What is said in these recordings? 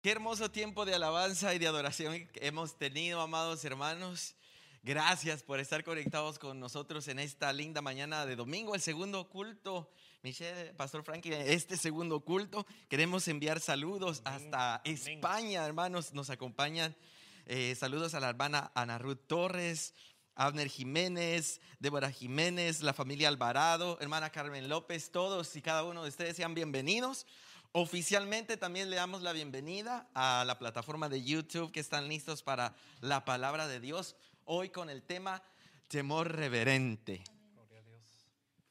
Qué hermoso tiempo de alabanza y de adoración que hemos tenido, amados hermanos. Gracias por estar conectados con nosotros en esta linda mañana de domingo, el segundo culto. Michelle, Pastor Frankie, este segundo culto. Queremos enviar saludos hasta España, hermanos, nos acompañan. Eh, saludos a la hermana Ana Ruth Torres, Abner Jiménez, Débora Jiménez, la familia Alvarado, hermana Carmen López, todos y cada uno de ustedes sean bienvenidos. Oficialmente también le damos la bienvenida a la plataforma de YouTube que están listos para la palabra de Dios. Hoy con el tema temor reverente.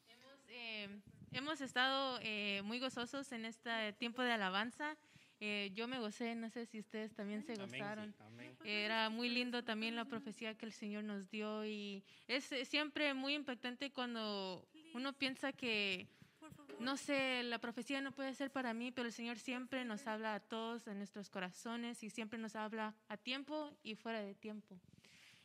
Hemos, eh, hemos estado eh, muy gozosos en este tiempo de alabanza. Eh, yo me gocé, no sé si ustedes también se gozaron. Era muy lindo también la profecía que el Señor nos dio y es siempre muy impactante cuando uno piensa que no sé, la profecía no puede ser para mí, pero el Señor siempre nos habla a todos en nuestros corazones y siempre nos habla a tiempo y fuera de tiempo.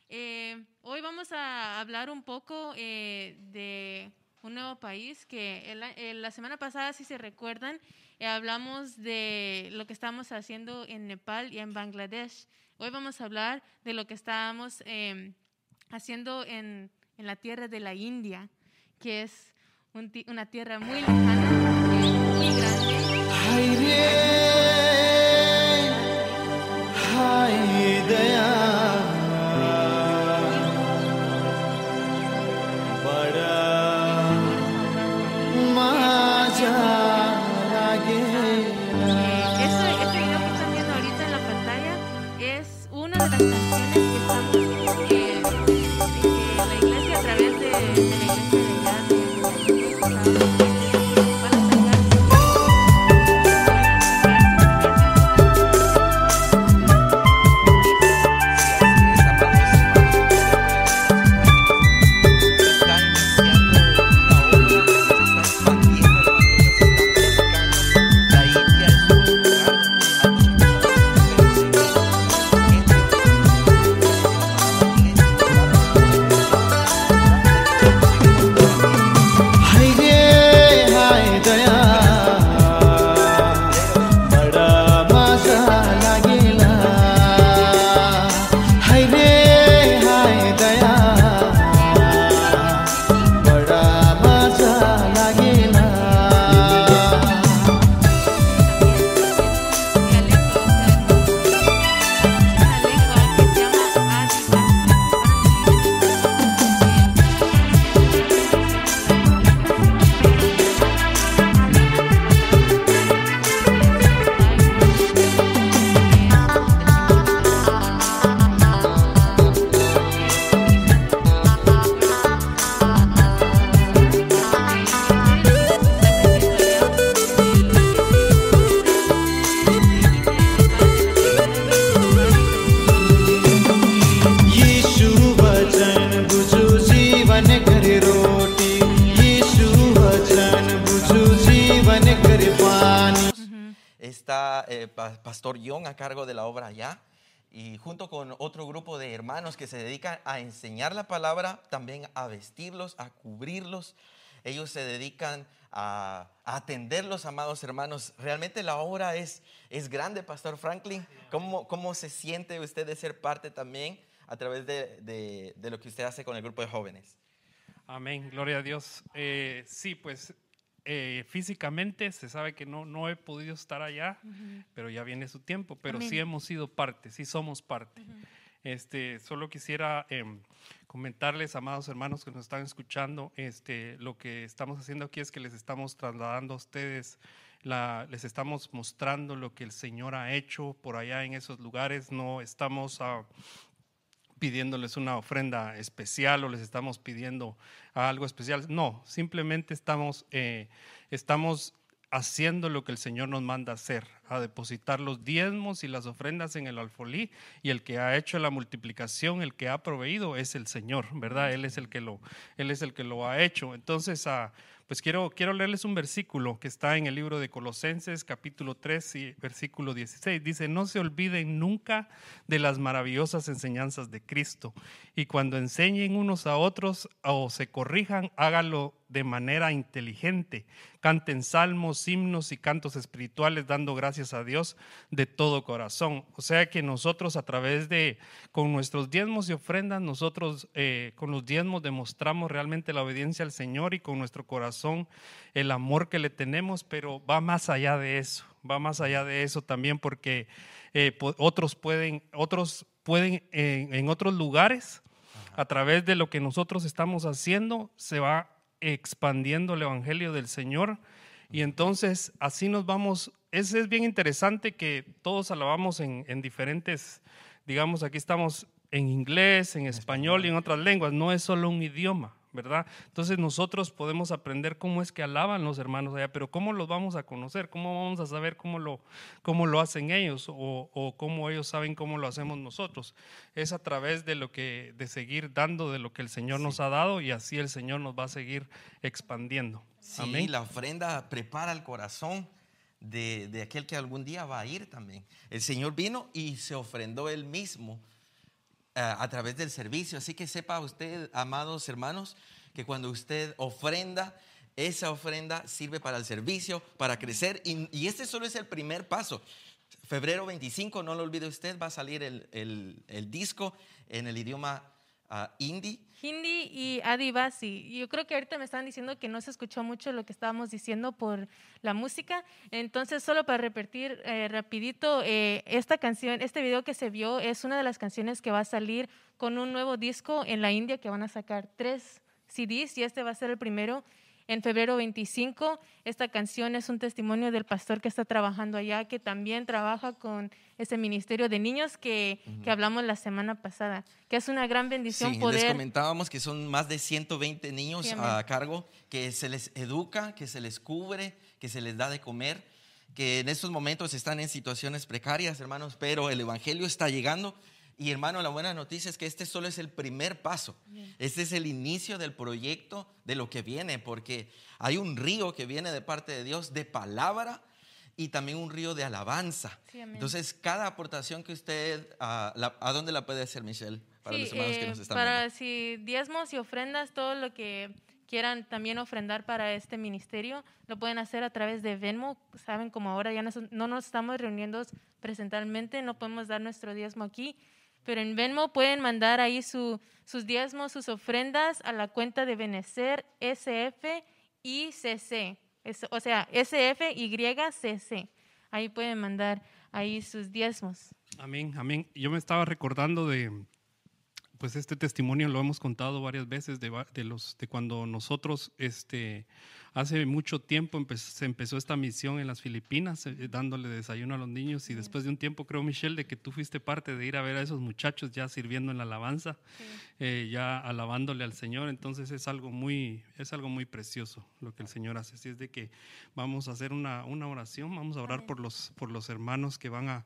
Eh, hoy vamos a hablar un poco eh, de un nuevo país que la semana pasada, si se recuerdan, eh, hablamos de lo que estamos haciendo en Nepal y en Bangladesh. Hoy vamos a hablar de lo que estamos haciendo en, en la tierra de la India, que es una tierra muy lejana, muy grande. a enseñar la palabra, también a vestirlos, a cubrirlos. Ellos se dedican a, atender los amados hermanos. Realmente la obra es, es grande, Pastor Franklin. ¿Cómo, ¿Cómo se siente usted de ser parte también a través de, de, lo que usted hace con el grupo de jóvenes? Amén, gloria a Dios. Eh, sí, pues eh, físicamente se sabe que no, no he podido estar allá, pero ya viene su tiempo, pero sí hemos sido parte, sí somos parte. Este, solo quisiera em, comentarles, amados hermanos que nos están escuchando, este, lo que estamos haciendo aquí es que les estamos trasladando a ustedes, les estamos mostrando lo que el Señor ha hecho por allá en esos lugares, no estamos a pidiéndoles una ofrenda especial o les estamos pidiendo algo especial. No, simplemente estamos, eh, estamos haciendo lo que el Señor nos manda hacer, a depositar los diezmos y las ofrendas en el alfolí y el que ha hecho la multiplicación, el que ha proveído es el Señor, ¿verdad? Él es el que lo, él es el que lo ha hecho. Entonces, Pues quiero, quiero leerles un versículo que está en el libro de Colosenses, capítulo 3 y versículo 16. Dice, no se olviden nunca de las maravillosas enseñanzas de Cristo. Y cuando enseñen unos a otros o se corrijan, háganlo de manera inteligente. Canten salmos, himnos y cantos espirituales dando gracias a Dios de todo corazón. O sea que nosotros a través de, con nuestros diezmos y ofrendas, nosotros eh, con los diezmos demostramos realmente la obediencia al Señor y con nuestro corazón el amor que le tenemos, pero va más allá de eso, va más allá de eso también porque eh, otros pueden, otros pueden en otros lugares a través de lo que nosotros estamos haciendo, se va expandiendo el Evangelio del Señor. Y entonces así nos vamos, es, es bien interesante que todos alabamos en, en diferentes, digamos, aquí estamos en inglés, en español y en otras lenguas, no es solo un idioma. ¿Verdad? Entonces nosotros podemos aprender cómo es que alaban los hermanos allá, pero ¿cómo los vamos a conocer? ¿Cómo vamos a saber cómo lo, cómo lo hacen ellos o, o cómo ellos saben cómo lo hacemos nosotros? Es a través de lo que, de seguir dando de lo que el Señor nos ha dado y así el Señor nos va a seguir expandiendo. Sí, la ofrenda prepara el corazón. De, de aquel que algún día va a ir también. El Señor vino y se ofrendó él mismo a través del servicio. Así que sepa usted, amados hermanos, que cuando usted ofrenda, esa ofrenda sirve para el servicio, para crecer. Y, este solo es el primer paso. Febrero 25, no lo olvide usted, va a salir el, el disco en el idioma hindi. Hindi y Adivasi. Yo creo que ahorita me estaban diciendo que no se escuchó mucho lo que estábamos diciendo por la música. Entonces, solo para repetir eh, rapidito, eh, esta canción, este video que se vio es una de las canciones que va a salir con un nuevo disco en la India que van a sacar tres CDs y este va a ser el primero en febrero 25. Esta canción es un testimonio del pastor que está trabajando allá, que también trabaja con ese ministerio de niños que, que hablamos la semana pasada, que es una gran bendición sí, poder... Les comentábamos que son más de 120 niños a cargo, que se les educa, que se les cubre, que se les da de comer que en estos momentos están en situaciones precarias, hermanos, pero el Evangelio está llegando y hermano, la buena noticia es que este solo es el primer paso. Este es el inicio del proyecto de lo que viene, porque hay un río que viene de parte de Dios de palabra y también un río de alabanza. Entonces, cada aportación que usted, ¿a, ¿a dónde la puede hacer, Michelle? Para los hermanos que nos eh, están para si diezmos y ofrendas, todo lo que quieran también ofrendar para este ministerio, lo pueden hacer a través de Venmo. Saben, como ahora ya no, no nos estamos reuniendo presentalmente, no podemos dar nuestro diezmo aquí pero en Venmo pueden mandar ahí sus diezmos, sus ofrendas a la cuenta de Benecer SF ICC. o sea, SFYCC. Ahí pueden mandar ahí sus diezmos. Amén, amén. Yo me estaba recordando de, pues este testimonio lo hemos contado varias veces de, de los, de cuando nosotros, este, Hace mucho tiempo se empezó esta misión en las Filipinas, eh, dándole desayuno a los niños y después de un tiempo creo, Michelle, de que tú fuiste parte de ir a ver a esos muchachos ya sirviendo en la alabanza, eh, ya alabándole al Señor. Entonces es algo muy, es algo muy precioso lo que el Señor hace. Así es de que vamos a hacer una, una oración, vamos a orar por los, por los hermanos que van a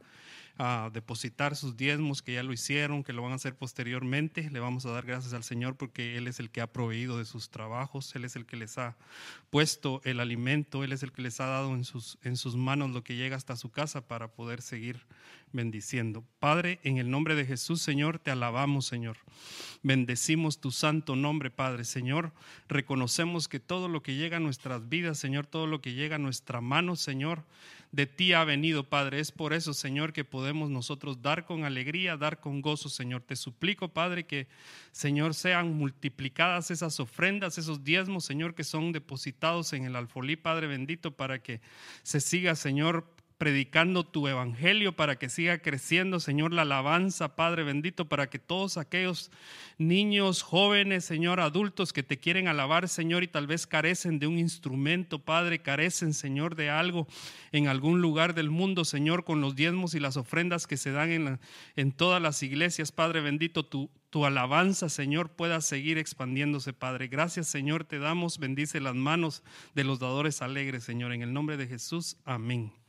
a depositar sus diezmos, que ya lo hicieron, que lo van a hacer posteriormente. Le vamos a dar gracias al Señor porque Él es el que ha proveído de sus trabajos, Él es el que les ha puesto el alimento, Él es el que les ha dado en sus, en sus manos lo que llega hasta su casa para poder seguir bendiciendo. Padre, en el nombre de Jesús, Señor, te alabamos, Señor. Bendecimos tu santo nombre, Padre. Señor, reconocemos que todo lo que llega a nuestras vidas, Señor, todo lo que llega a nuestra mano, Señor, de ti ha venido, Padre. Es por eso, Señor, que podemos nosotros dar con alegría, dar con gozo, Señor. Te suplico, Padre, que, Señor, sean multiplicadas esas ofrendas, esos diezmos, Señor, que son depositados en el alfolí, Padre bendito, para que se siga, Señor, predicando tu evangelio para que siga creciendo, Señor, la alabanza, Padre bendito, para que todos aquellos niños, jóvenes, Señor, adultos que te quieren alabar, Señor, y tal vez carecen de un instrumento, Padre, carecen, Señor, de algo en algún lugar del mundo, Señor, con los diezmos y las ofrendas que se dan en, en todas las iglesias, Padre bendito, tu, tu alabanza, Señor, pueda seguir expandiéndose, Padre. Gracias, Señor, te damos, bendice las manos de los dadores alegres, Señor, en el nombre de Jesús, amén.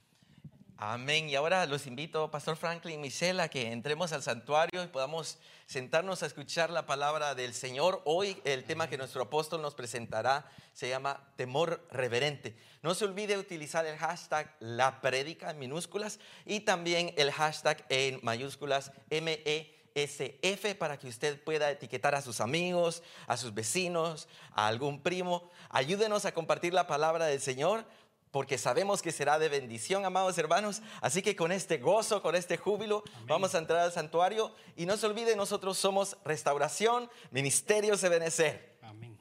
Amén. Y ahora los invito, Pastor Franklin Michelle, a que entremos al santuario y podamos sentarnos a escuchar la palabra del Señor. Hoy el tema que nuestro apóstol nos presentará se llama temor reverente. No se olvide utilizar el hashtag la predica en minúsculas y también el hashtag en mayúsculas MESF para que usted pueda etiquetar a sus amigos, a sus vecinos, a algún primo. Ayúdenos a compartir la palabra del Señor porque sabemos que será de bendición, amados hermanos. Así que con este gozo, con este júbilo, vamos a entrar al santuario. Y no se olvide, nosotros somos Restauración, Ministerios de Benecer. Amén.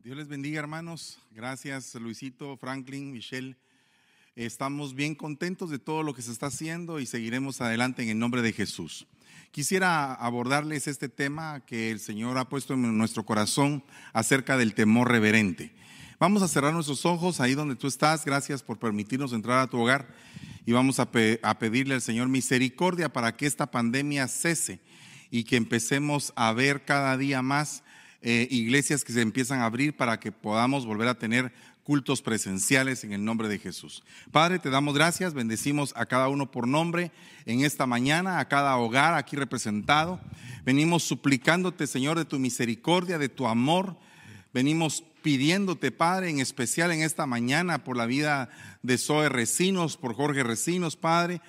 Dios les bendiga, hermanos. Gracias, Luisito, Franklin, Michelle. Estamos bien contentos de todo lo que se está haciendo y seguiremos adelante en el nombre de Jesús. Quisiera abordarles este tema que el Señor ha puesto en nuestro corazón acerca del temor reverente. Vamos a cerrar nuestros ojos ahí donde tú estás. Gracias por permitirnos entrar a tu hogar y vamos a, pedirle al Señor misericordia para que esta pandemia cese y que empecemos a ver cada día más eh, iglesias que se empiezan a abrir para que podamos volver a tener cultos presenciales en el nombre de Jesús. Padre, te damos gracias, bendecimos a cada uno por nombre en esta mañana, a cada hogar aquí representado. Venimos suplicándote, Señor, de tu misericordia, de tu amor. Venimos pidiéndote, Padre, en especial en esta mañana por la vida de Zoe Recinos, por Jorge Recinos, Padre.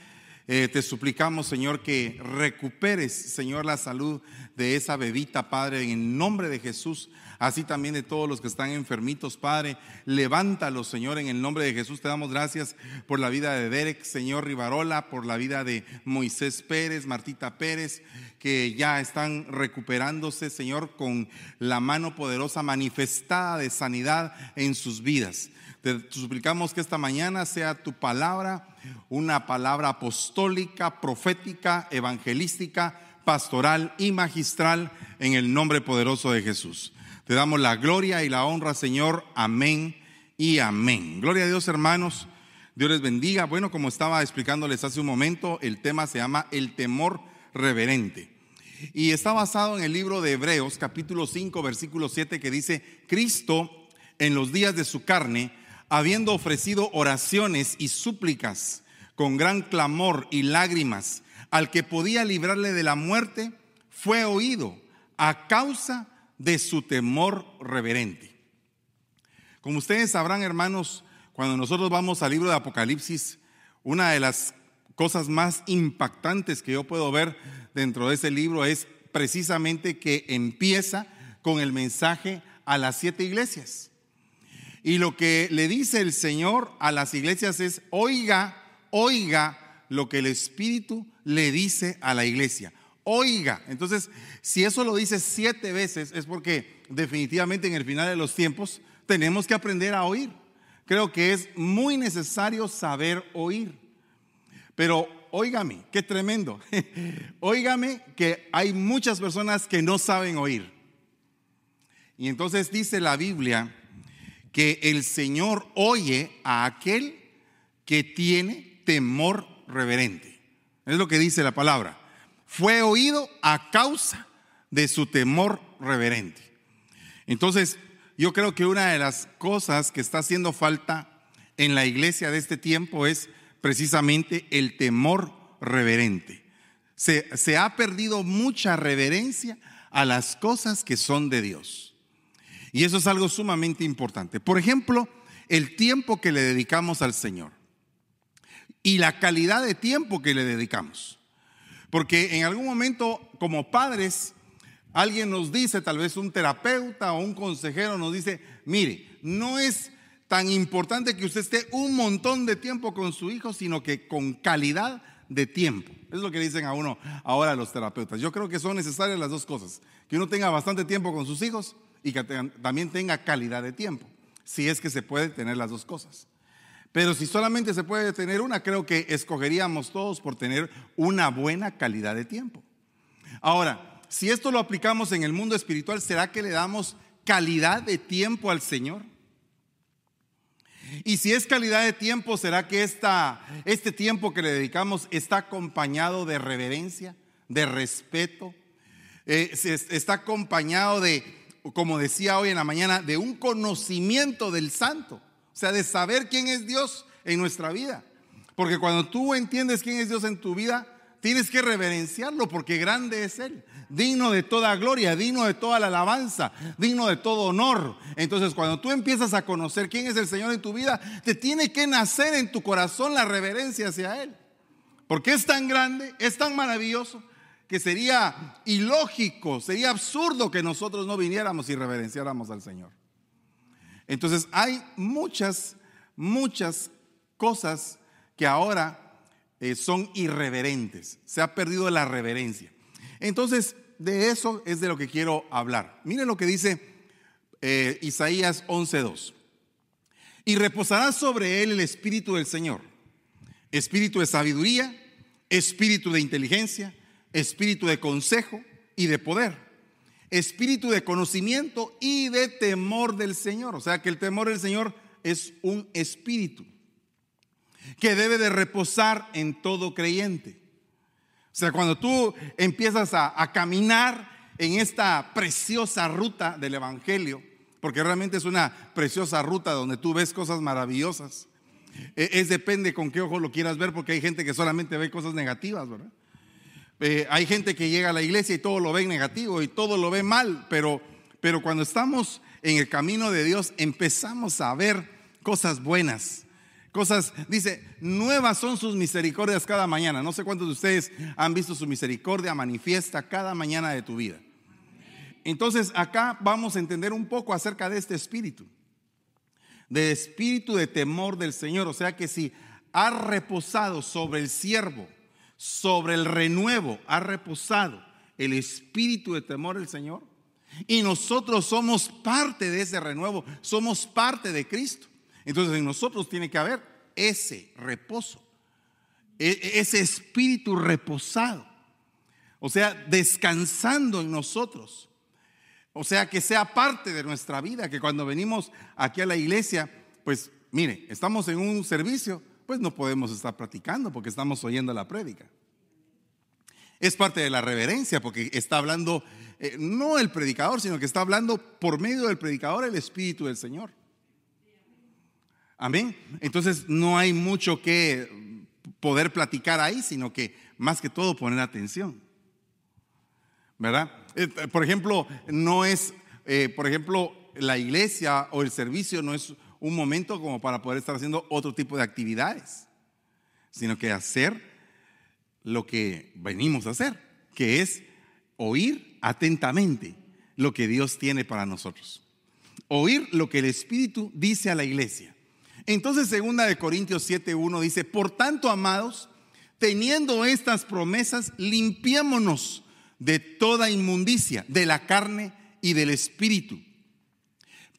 Eh, te suplicamos, Señor, que recuperes, Señor, la salud de esa bebita, Padre, en el nombre de Jesús así también de todos los que están enfermitos, Padre. Levántalos, Señor, en el nombre de Jesús. Te damos gracias por la vida de Derek, Señor Rivarola, por la vida de Moisés Pérez, Martita Pérez, que ya están recuperándose, Señor, con la mano poderosa manifestada de sanidad en sus vidas. Te suplicamos que esta mañana sea tu palabra, una palabra apostólica, profética, evangelística, pastoral y magistral en el nombre poderoso de Jesús. Te damos la gloria y la honra, Señor. Amén y amén. Gloria a Dios, hermanos. Dios les bendiga. Bueno, como estaba explicándoles hace un momento, el tema se llama el temor reverente. Y está basado en el libro de Hebreos, capítulo 5, versículo 7, que dice, Cristo en los días de su carne, habiendo ofrecido oraciones y súplicas con gran clamor y lágrimas al que podía librarle de la muerte, fue oído a causa de su temor reverente. Como ustedes sabrán, hermanos, cuando nosotros vamos al libro de Apocalipsis, una de las cosas más impactantes que yo puedo ver dentro de ese libro es precisamente que empieza con el mensaje a las siete iglesias. Y lo que le dice el Señor a las iglesias es, oiga, oiga lo que el Espíritu le dice a la iglesia oiga. Entonces, si eso lo dice siete veces, es porque definitivamente en el final de los tiempos tenemos que aprender a oír. Creo que es muy necesario saber oír. Pero óigame, qué tremendo. óigame que hay muchas personas que no saben oír. Y entonces dice la Biblia que el Señor oye a aquel que tiene temor reverente. Es lo que dice la palabra fue oído a causa de su temor reverente. Entonces, yo creo que una de las cosas que está haciendo falta en la iglesia de este tiempo es precisamente el temor reverente. Se, se, ha perdido mucha reverencia a las cosas que son de Dios. Y eso es algo sumamente importante. Por ejemplo, el tiempo que le dedicamos al Señor y la calidad de tiempo que le dedicamos. Porque en algún momento, como padres, alguien nos dice, tal vez un terapeuta o un consejero nos dice, mire, no es tan importante que usted esté un montón de tiempo con su hijo, sino que con calidad de tiempo. Es lo que dicen a uno ahora los terapeutas. Yo creo que son necesarias las dos cosas. Que uno tenga bastante tiempo con sus hijos y que también tenga calidad de tiempo. Si es que se puede tener las dos cosas. Pero si solamente se puede tener una, creo que escogeríamos todos por tener una buena calidad de tiempo. Ahora, si esto lo aplicamos en el mundo espiritual, ¿será que le damos calidad de tiempo al Señor? Y si es calidad de tiempo, ¿será que esta, este tiempo que le dedicamos está acompañado de reverencia, de respeto? Eh, está acompañado de, como decía hoy en la mañana, de un conocimiento del santo. O sea, de saber quién es Dios en nuestra vida. Porque cuando tú entiendes quién es Dios en tu vida, tienes que reverenciarlo porque grande es Él, digno de toda gloria, digno de toda la alabanza, digno de todo honor. Entonces cuando tú empiezas a conocer quién es el Señor en tu vida, te tiene que nacer en tu corazón la reverencia hacia Él. Porque es tan grande, es tan maravilloso, que sería ilógico, sería absurdo que nosotros no viniéramos y reverenciáramos al Señor. Entonces hay muchas, muchas cosas que ahora eh, son irreverentes. Se ha perdido la reverencia. Entonces, de eso es de lo que quiero hablar. Miren lo que dice eh, Isaías 11.2. Y reposará sobre él el espíritu del Señor. Espíritu de sabiduría, espíritu de inteligencia, espíritu de consejo y de poder. Espíritu de conocimiento y de temor del Señor. O sea que el temor del Señor es un espíritu que debe de reposar en todo creyente. O sea, cuando tú empiezas a, caminar en esta preciosa ruta del Evangelio, porque realmente es una preciosa ruta donde tú ves cosas maravillosas, e, es, depende con qué ojo lo quieras ver, porque hay gente que solamente ve cosas negativas, ¿verdad? Eh, hay gente que llega a la iglesia y todo lo ve negativo y todo lo ve mal, pero, pero cuando estamos en el camino de Dios empezamos a ver cosas buenas cosas, dice, nuevas son sus misericordias cada mañana. No sé cuántos de ustedes han visto su misericordia manifiesta cada mañana de tu vida. Entonces acá vamos a entender un poco acerca de este espíritu, de espíritu de temor del Señor. O sea que si ha reposado sobre el siervo, sobre el renuevo, ha reposado el espíritu de temor del Señor. Y nosotros somos parte de ese renuevo, somos parte de Cristo. Entonces en nosotros tiene que haber ese reposo, e, e, ese espíritu reposado. O sea, descansando en nosotros. O sea, que sea parte de nuestra vida, que cuando venimos aquí a la iglesia, pues mire, estamos en un servicio, pues no podemos estar platicando porque estamos oyendo la prédica. Es parte de la reverencia porque está hablando eh, no el predicador, sino que está hablando por medio del predicador el Espíritu del Señor. Amén. Entonces no hay mucho que poder platicar ahí, sino que más que todo poner atención. ¿Verdad? Eh, por ejemplo, no es, eh, por ejemplo, la iglesia o el servicio no es un momento como para poder estar haciendo otro tipo de actividades, sino que hacer lo que venimos a hacer, que es oír atentamente lo que Dios tiene para nosotros. Oír lo que el Espíritu dice a la iglesia. Entonces, segunda de Corintios 7:1 dice, "Por tanto, amados, teniendo estas promesas, limpiémonos de toda inmundicia, de la carne y del espíritu,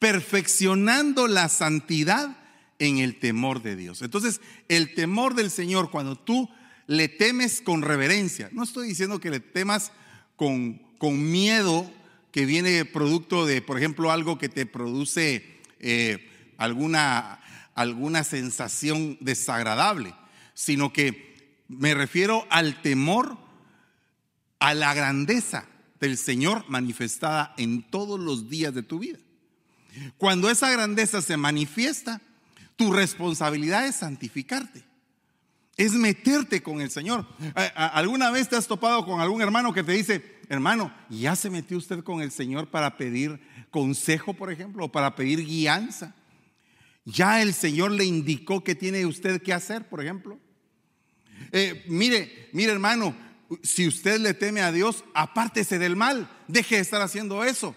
perfeccionando la santidad en el temor de Dios." Entonces, el temor del Señor cuando tú le temes con reverencia, no estoy diciendo que le temas con, con miedo que viene producto de, por ejemplo, algo que te produce eh, alguna alguna sensación desagradable, sino que me refiero al temor a la grandeza del Señor manifestada en todos los días de tu vida. Cuando esa grandeza se manifiesta, tu responsabilidad es santificarte, es meterte con el Señor. ¿Alguna vez te has topado con algún hermano que te dice, hermano, ¿ya se metió usted con el Señor para pedir consejo, por ejemplo, o para pedir guianza? Ya el Señor le indicó que tiene usted que hacer, por ejemplo. Eh, mire, mire hermano, si usted le teme a Dios, apártese del mal, deje de estar haciendo eso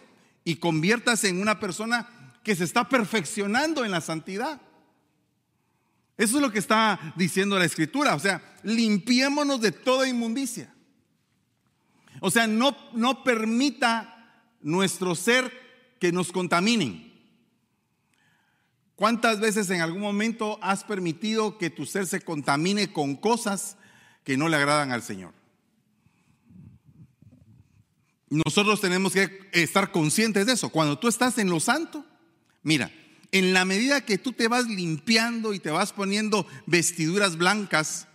y conviértase en una persona que se está perfeccionando en la santidad. Eso es lo que está diciendo la escritura, o sea, limpiémonos de toda inmundicia. O sea, no, no permita nuestro ser que nos contaminen. ¿Cuántas veces en algún momento has permitido que tu ser se contamine con cosas que no le agradan al Señor? Nosotros tenemos que estar conscientes de eso. Cuando tú estás en lo santo, mira, en la medida que tú te vas limpiando y te vas poniendo vestiduras blancas,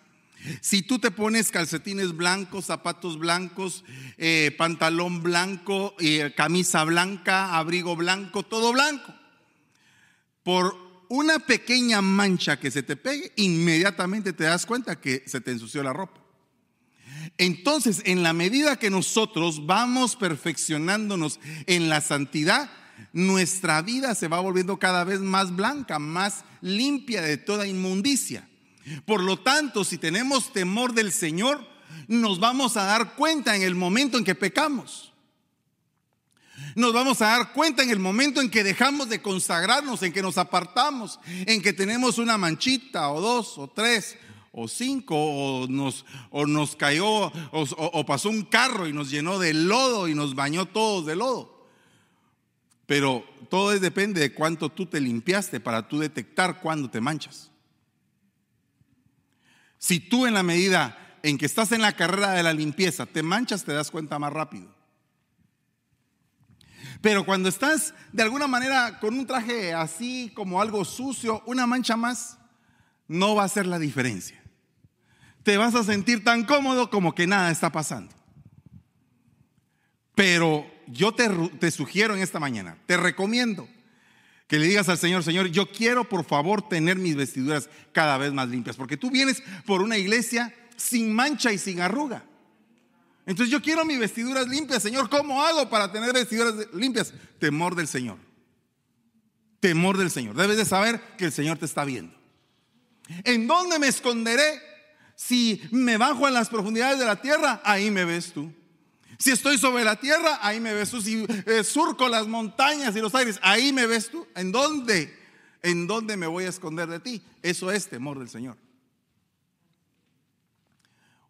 si tú te pones calcetines blancos, zapatos blancos, eh, pantalón blanco, eh, camisa blanca, abrigo blanco, todo blanco, por una pequeña mancha que se te pegue, inmediatamente te das cuenta que se te ensució la ropa. Entonces, en la medida que nosotros vamos perfeccionándonos en la santidad, nuestra vida se va volviendo cada vez más blanca, más limpia de toda inmundicia. Por lo tanto, si tenemos temor del Señor, nos vamos a dar cuenta en el momento en que pecamos. Nos vamos a dar cuenta en el momento en que dejamos de consagrarnos, en que nos apartamos, en que tenemos una manchita o dos o tres o cinco, o nos, o nos cayó, o, pasó un carro y nos llenó de lodo y nos bañó todos de lodo. Pero todo depende de cuánto tú te limpiaste para tú detectar cuándo te manchas. Si tú en la medida en que estás en la carrera de la limpieza te manchas, te das cuenta más rápido. Pero cuando estás de alguna manera con un traje así como algo sucio, una mancha más, no va a ser la diferencia. Te vas a sentir tan cómodo como que nada está pasando. Pero yo te, te sugiero en esta mañana, te recomiendo que le digas al Señor, Señor, yo quiero por favor tener mis vestiduras cada vez más limpias, porque tú vienes por una iglesia sin mancha y sin arruga. Entonces yo quiero mis vestiduras limpias, Señor. ¿Cómo hago para tener vestiduras limpias? Temor del Señor. Temor del Señor. Debes de saber que el Señor te está viendo. ¿En dónde me esconderé? Si me bajo en las profundidades de la tierra, ahí me ves tú. Si estoy sobre la tierra, ahí me ves tú. Si eh, surco las montañas y los aires, ahí me ves tú. ¿En dónde? ¿En dónde me voy a esconder de ti? Eso es temor del Señor.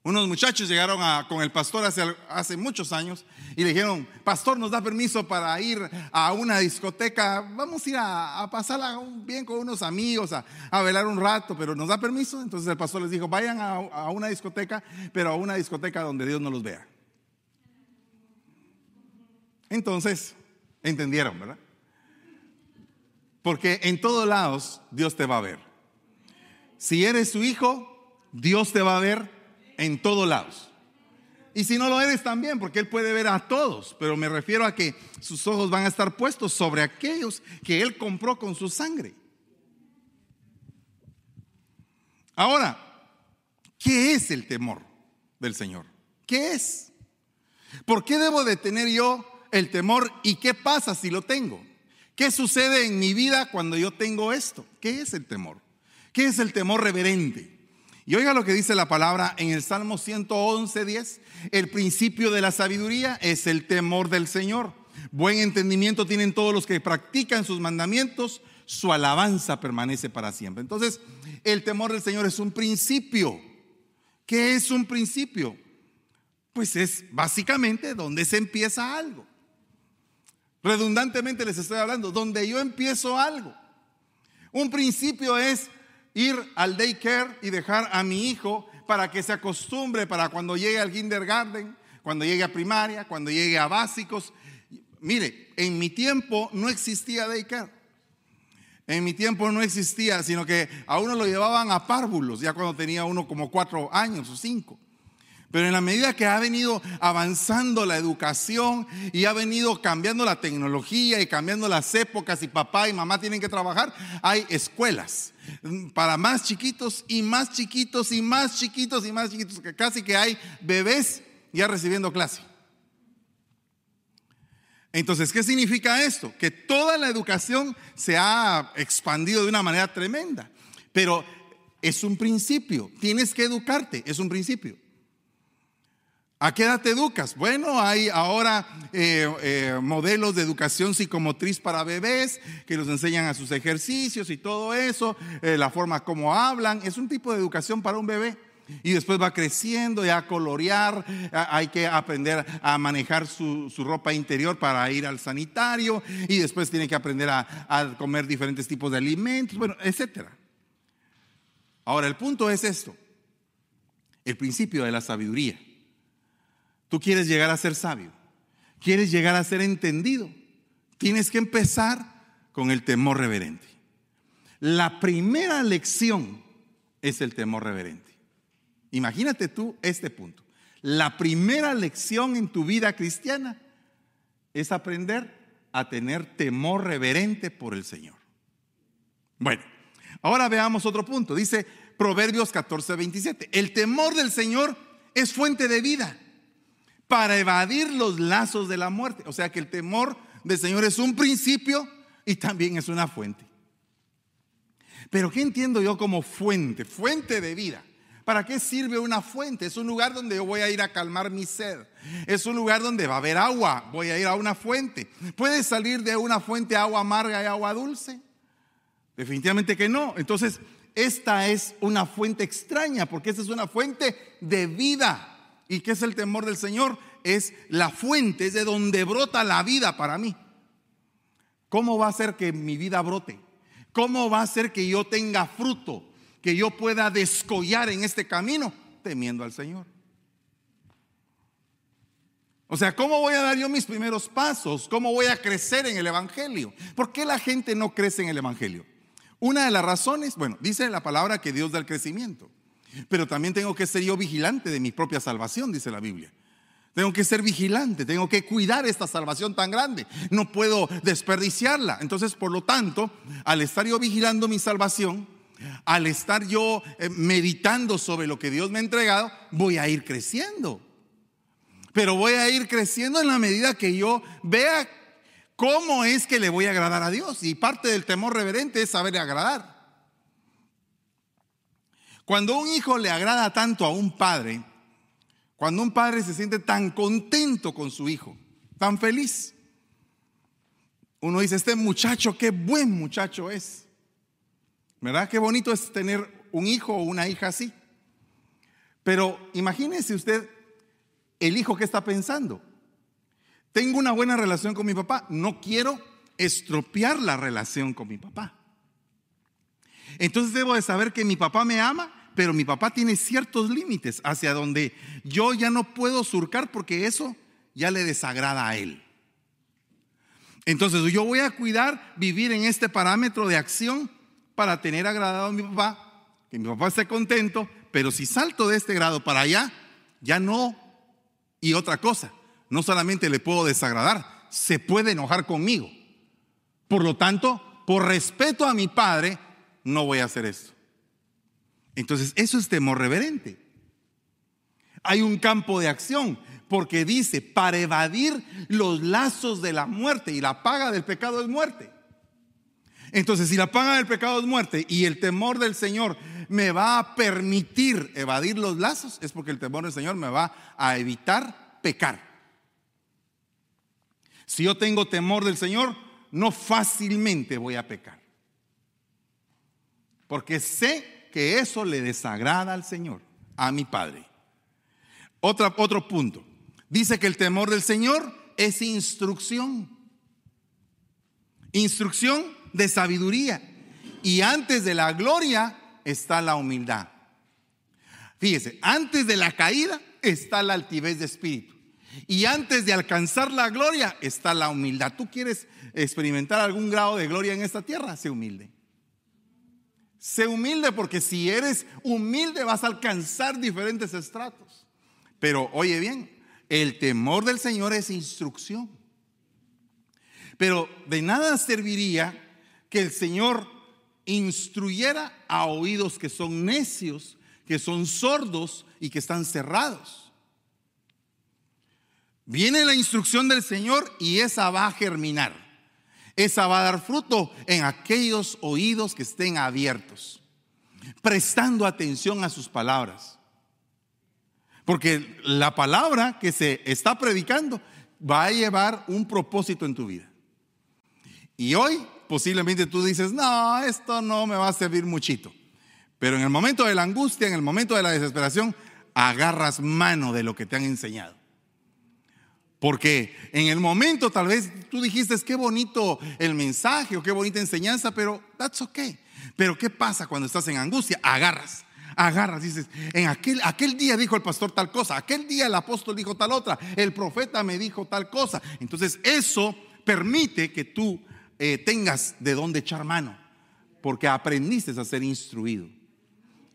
Unos muchachos llegaron con el pastor hace, muchos años y le dijeron, pastor, nos da permiso para ir a una discoteca, vamos a ir a, pasarla bien con unos amigos, a, a, velar un rato, pero nos da permiso. Entonces el pastor les dijo, vayan a, a una discoteca, pero a una discoteca donde Dios no los vea. Entonces, entendieron, ¿verdad? Porque en todos lados Dios te va a ver. Si eres su hijo, Dios te va a ver en todos lados. Y si no lo eres también, porque Él puede ver a todos, pero me refiero a que sus ojos van a estar puestos sobre aquellos que Él compró con su sangre. Ahora, ¿qué es el temor del Señor? ¿Qué es? ¿Por qué debo de tener yo el temor y qué pasa si lo tengo? ¿Qué sucede en mi vida cuando yo tengo esto? ¿Qué es el temor? ¿Qué es el temor reverente? Y oiga lo que dice la palabra en el Salmo 111, 10. El principio de la sabiduría es el temor del Señor. Buen entendimiento tienen todos los que practican sus mandamientos. Su alabanza permanece para siempre. Entonces, el temor del Señor es un principio. ¿Qué es un principio? Pues es básicamente donde se empieza algo. Redundantemente les estoy hablando, donde yo empiezo algo. Un principio es ir al daycare y dejar a mi hijo para que se acostumbre para cuando llegue al kindergarten, cuando llegue a primaria, cuando llegue a básicos. Mire, en mi tiempo no existía daycare. En mi tiempo no existía, sino que a uno lo llevaban a párvulos, ya cuando tenía uno como cuatro años o cinco. Pero en la medida que ha venido avanzando la educación y ha venido cambiando la tecnología y cambiando las épocas y papá y mamá tienen que trabajar, hay escuelas para más chiquitos y más chiquitos y más chiquitos y más chiquitos, que casi que hay bebés ya recibiendo clase. Entonces, ¿qué significa esto? Que toda la educación se ha expandido de una manera tremenda, pero es un principio, tienes que educarte, es un principio. ¿A qué edad te educas? Bueno, hay ahora eh, eh, modelos de educación psicomotriz para bebés que los enseñan a sus ejercicios y todo eso, eh, la forma como hablan, es un tipo de educación para un bebé. Y después va creciendo y a colorear, hay que aprender a manejar su, ropa interior para ir al sanitario y después tiene que aprender a, a comer diferentes tipos de alimentos, bueno, etc. Ahora, el punto es esto, el principio de la sabiduría. Tú quieres llegar a ser sabio, quieres llegar a ser entendido. Tienes que empezar con el temor reverente. La primera lección es el temor reverente. Imagínate tú este punto. La primera lección en tu vida cristiana es aprender a tener temor reverente por el Señor. Bueno, Ahora veamos otro punto. Dice Proverbios 14, 27. El temor del Señor es fuente de vida para evadir los lazos de la muerte. O sea que el temor del Señor es un principio y también es una fuente. Pero ¿qué entiendo yo como fuente? Fuente de vida. ¿Para qué sirve una fuente? Es un lugar donde yo voy a ir a calmar mi sed. Es un lugar donde va a haber agua. Voy a ir a una fuente. ¿Puede salir de una fuente agua amarga y agua dulce? Definitivamente que no. Entonces, esta es una fuente extraña porque esta es una fuente de vida. ¿Y qué es el temor del Señor? Es la fuente, es de donde brota la vida para mí. ¿Cómo va a ser que mi vida brote? ¿Cómo va a ser que yo tenga fruto? Que yo pueda descollar en este camino temiendo al Señor. O sea, ¿cómo voy a dar yo mis primeros pasos? ¿Cómo voy a crecer en el Evangelio? ¿Por qué la gente no crece en el Evangelio? Una de las razones, bueno, dice la palabra que Dios da el crecimiento, pero también tengo que ser yo vigilante de mi propia salvación, dice la Biblia. Tengo que ser vigilante, tengo que cuidar esta salvación tan grande. No puedo desperdiciarla. Entonces, por lo tanto, al estar yo vigilando mi salvación, al estar yo eh, meditando sobre lo que Dios me ha entregado, voy a ir creciendo. Pero voy a ir creciendo en la medida que yo vea ¿Cómo es que le voy a agradar a Dios? Y parte del temor reverente es saber agradar. Cuando un hijo le agrada tanto a un padre, cuando un padre se siente tan contento con su hijo, tan feliz, uno dice, este muchacho, qué buen muchacho es. ¿Verdad? Qué bonito es tener un hijo o una hija así. Pero imagínese usted el hijo que está pensando. Tengo una buena relación con mi papá. No quiero estropear la relación con mi papá. Entonces debo de saber que mi papá me ama, pero mi papá tiene ciertos límites hacia donde yo ya no puedo surcar porque eso ya le desagrada a él. Entonces yo voy a cuidar vivir en este parámetro de acción para tener agradado a mi papá, que mi papá esté contento, pero si salto de este grado para allá, ya no. Y otra cosa, no solamente le puedo desagradar, se puede enojar conmigo. Por lo tanto, por respeto a mi padre, no voy a hacer esto. Entonces, eso es temor reverente. Hay un campo de acción, porque dice, para evadir los lazos de la muerte, y la paga del pecado es muerte. Entonces, si la paga del pecado es muerte y el temor del Señor me va a permitir evadir los lazos, es porque el temor del Señor me va a evitar pecar. Si yo tengo temor del Señor, no fácilmente voy a pecar. Porque sé que eso le desagrada al Señor, a mi Padre. Otro punto. Dice que el temor del Señor es instrucción. Instrucción de sabiduría. Y antes de la gloria está la humildad. Fíjese, antes de la caída está la altivez de espíritu. Y antes de alcanzar la gloria está la humildad. ¿Tú quieres experimentar algún grado de gloria en esta tierra? Sé humilde. Sé humilde porque si eres humilde vas a alcanzar diferentes estratos. Pero oye bien, el temor del Señor es instrucción. Pero de nada serviría que el Señor instruyera a oídos que son necios, que son sordos y que están cerrados. Viene la instrucción del Señor y esa va a germinar. Esa va a dar fruto en aquellos oídos que estén abiertos, prestando atención a sus palabras. Porque la palabra que se está predicando va a llevar un propósito en tu vida. Y hoy posiblemente tú dices, no, esto no me va a servir muchito. Pero en el momento de la angustia, en el momento de la desesperación, agarras mano de lo que te han enseñado. Porque en el momento tal vez tú dijiste, qué bonito el mensaje o qué bonita enseñanza, pero that's okay. Pero ¿qué pasa cuando estás en angustia? Agarras, agarras, dices, en aquel, aquel día dijo el pastor tal cosa, aquel día el apóstol dijo tal otra, el profeta me dijo tal cosa. Entonces eso permite que tú eh, tengas de dónde echar mano, porque aprendiste a ser instruido.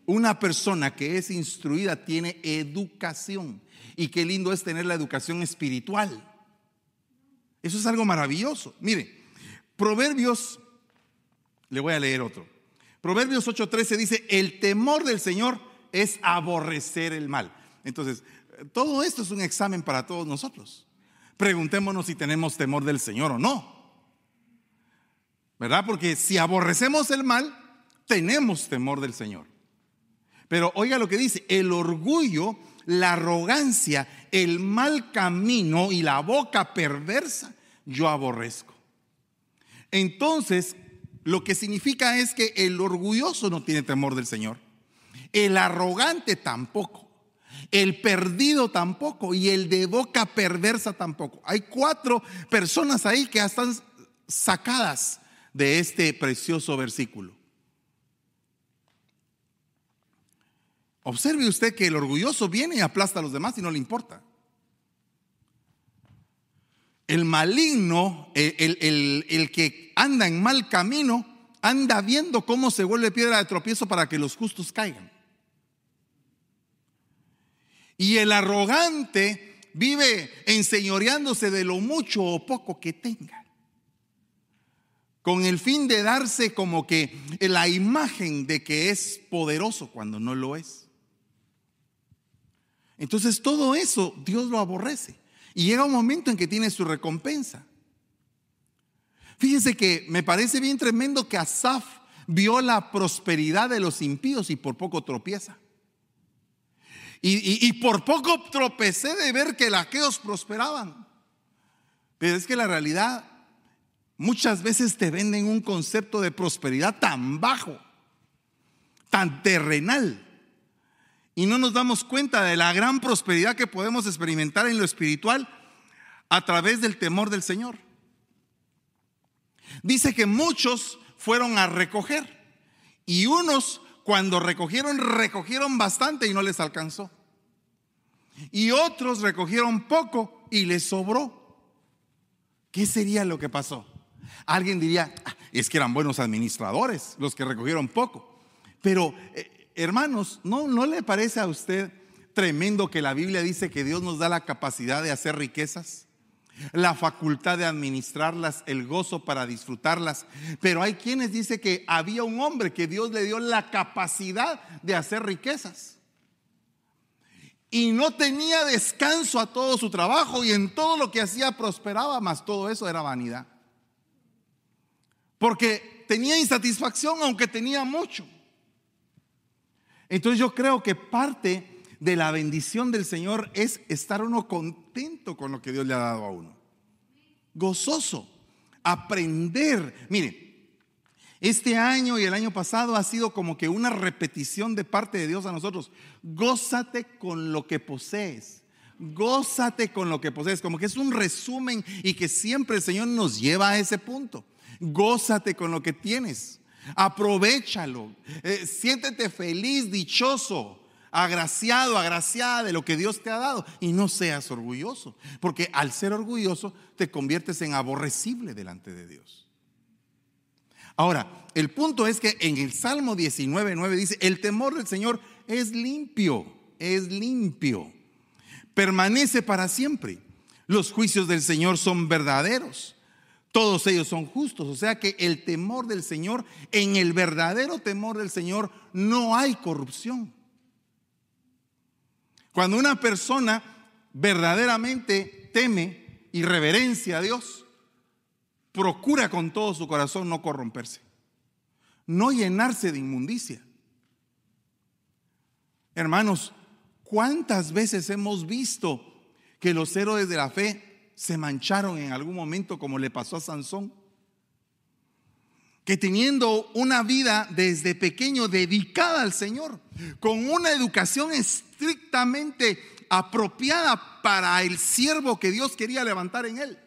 Una persona que es instruida tiene educación. Y qué lindo es tener la educación espiritual. Eso es algo maravilloso. Mire, Proverbios, le voy a leer otro. Proverbios 8:13 dice, el temor del Señor es aborrecer el mal. Entonces, todo esto es un examen para todos nosotros. Preguntémonos si tenemos temor del Señor o no. ¿Verdad? Porque si aborrecemos el mal, tenemos temor del Señor. Pero oiga lo que dice, el orgullo, la arrogancia, el mal camino y la boca perversa, yo aborrezco. Entonces, lo que significa es que el orgulloso no tiene temor del Señor, el arrogante tampoco, el perdido tampoco y el de boca perversa tampoco. Hay cuatro personas ahí que están sacadas de este precioso versículo. Observe usted que el orgulloso viene y aplasta a los demás y no le importa. El maligno, el, que anda en mal camino, anda viendo cómo se vuelve piedra de tropiezo para que los justos caigan. Y el arrogante vive enseñoreándose de lo mucho o poco que tenga, con el fin de darse como que la imagen de que es poderoso cuando no lo es. Entonces todo eso Dios lo aborrece. Y llega un momento en que tiene su recompensa. Fíjense que me parece bien tremendo que Asaf vio la prosperidad de los impíos y por poco tropieza. Y, por poco tropecé de ver que aquellos prosperaban. Pero es que la realidad muchas veces te venden un concepto de prosperidad tan bajo, tan terrenal y no nos damos cuenta de la gran prosperidad que podemos experimentar en lo espiritual a través del temor del Señor. Dice que muchos fueron a recoger y unos cuando recogieron, recogieron bastante y no les alcanzó. Y otros recogieron poco y les sobró. ¿Qué sería lo que pasó? Alguien diría, ah, es que eran buenos administradores los que recogieron poco. Pero eh, Hermanos, ¿no, ¿no le parece a usted tremendo que la Biblia dice que Dios nos da la capacidad de hacer riquezas? La facultad de administrarlas, el gozo para disfrutarlas. Pero hay quienes dicen que había un hombre que Dios le dio la capacidad de hacer riquezas. Y no tenía descanso a todo su trabajo y en todo lo que hacía prosperaba, más todo eso era vanidad. Porque tenía insatisfacción aunque tenía mucho. Entonces yo creo que parte de la bendición del Señor es estar uno contento con lo que Dios le ha dado a uno. Gozoso. Aprender. Mire, este año y el año pasado ha sido como que una repetición de parte de Dios a nosotros. Gózate con lo que posees. Gózate con lo que posees. Como que es un resumen y que siempre el Señor nos lleva a ese punto. Gózate con lo que tienes. Aprovechalo. Eh, siéntete feliz, dichoso, agraciado, agraciada de lo que Dios te ha dado. Y no seas orgulloso. Porque al ser orgulloso te conviertes en aborrecible delante de Dios. Ahora, el punto es que en el Salmo 19, 9 dice, el temor del Señor es limpio, es limpio. Permanece para siempre. Los juicios del Señor son verdaderos. Todos ellos son justos. O sea que el temor del Señor, en el verdadero temor del Señor, no hay corrupción. Cuando una persona verdaderamente teme y reverencia a Dios, procura con todo su corazón no corromperse, no llenarse de inmundicia. Hermanos, ¿cuántas veces hemos visto que los héroes de la fe se mancharon en algún momento como le pasó a Sansón. Que teniendo una vida desde pequeño dedicada al Señor, con una educación estrictamente apropiada para el siervo que Dios quería levantar en él.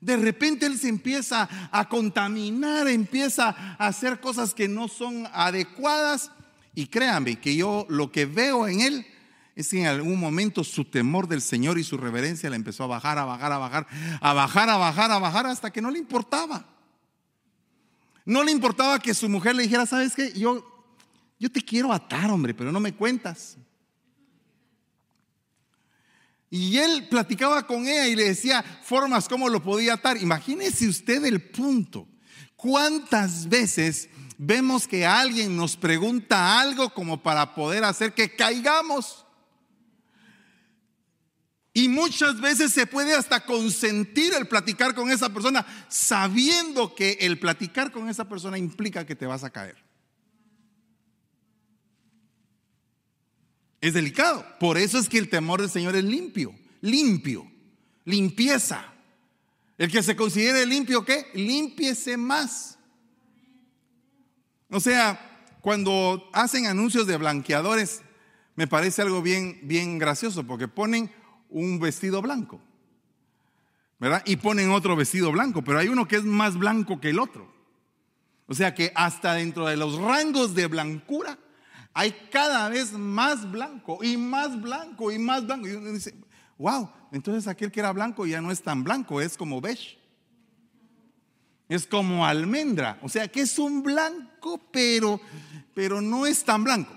De repente él se empieza a contaminar, empieza a hacer cosas que no son adecuadas. Y créanme que yo lo que veo en él es que en algún momento su temor del Señor y su reverencia le empezó a bajar, a bajar, a bajar, a bajar, a bajar, a bajar, hasta que no le importaba. No le importaba que su mujer le dijera, ¿sabes qué? Yo, yo te quiero atar, hombre, pero no me cuentas. Y él platicaba con ella y le decía formas cómo lo podía atar. Imagínese usted el punto. ¿Cuántas veces vemos que alguien nos pregunta algo como para poder hacer que caigamos. Y muchas veces se puede hasta consentir el platicar con esa persona, sabiendo que el platicar con esa persona implica que te vas a caer. Es delicado. Por eso es que el temor del Señor es limpio, limpio, limpieza. El que se considere limpio, ¿qué? Límpiese más. O sea, cuando hacen anuncios de blanqueadores, me parece algo bien, bien gracioso, porque ponen un vestido blanco, ¿verdad? Y ponen otro vestido blanco, pero hay uno que es más blanco que el otro. O sea que hasta dentro de los rangos de blancura hay cada vez más blanco y más blanco y más blanco. Y uno dice, wow, entonces aquel que era blanco ya no es tan blanco, es como beige. Es como almendra, o sea que es un blanco, pero, pero no es tan blanco.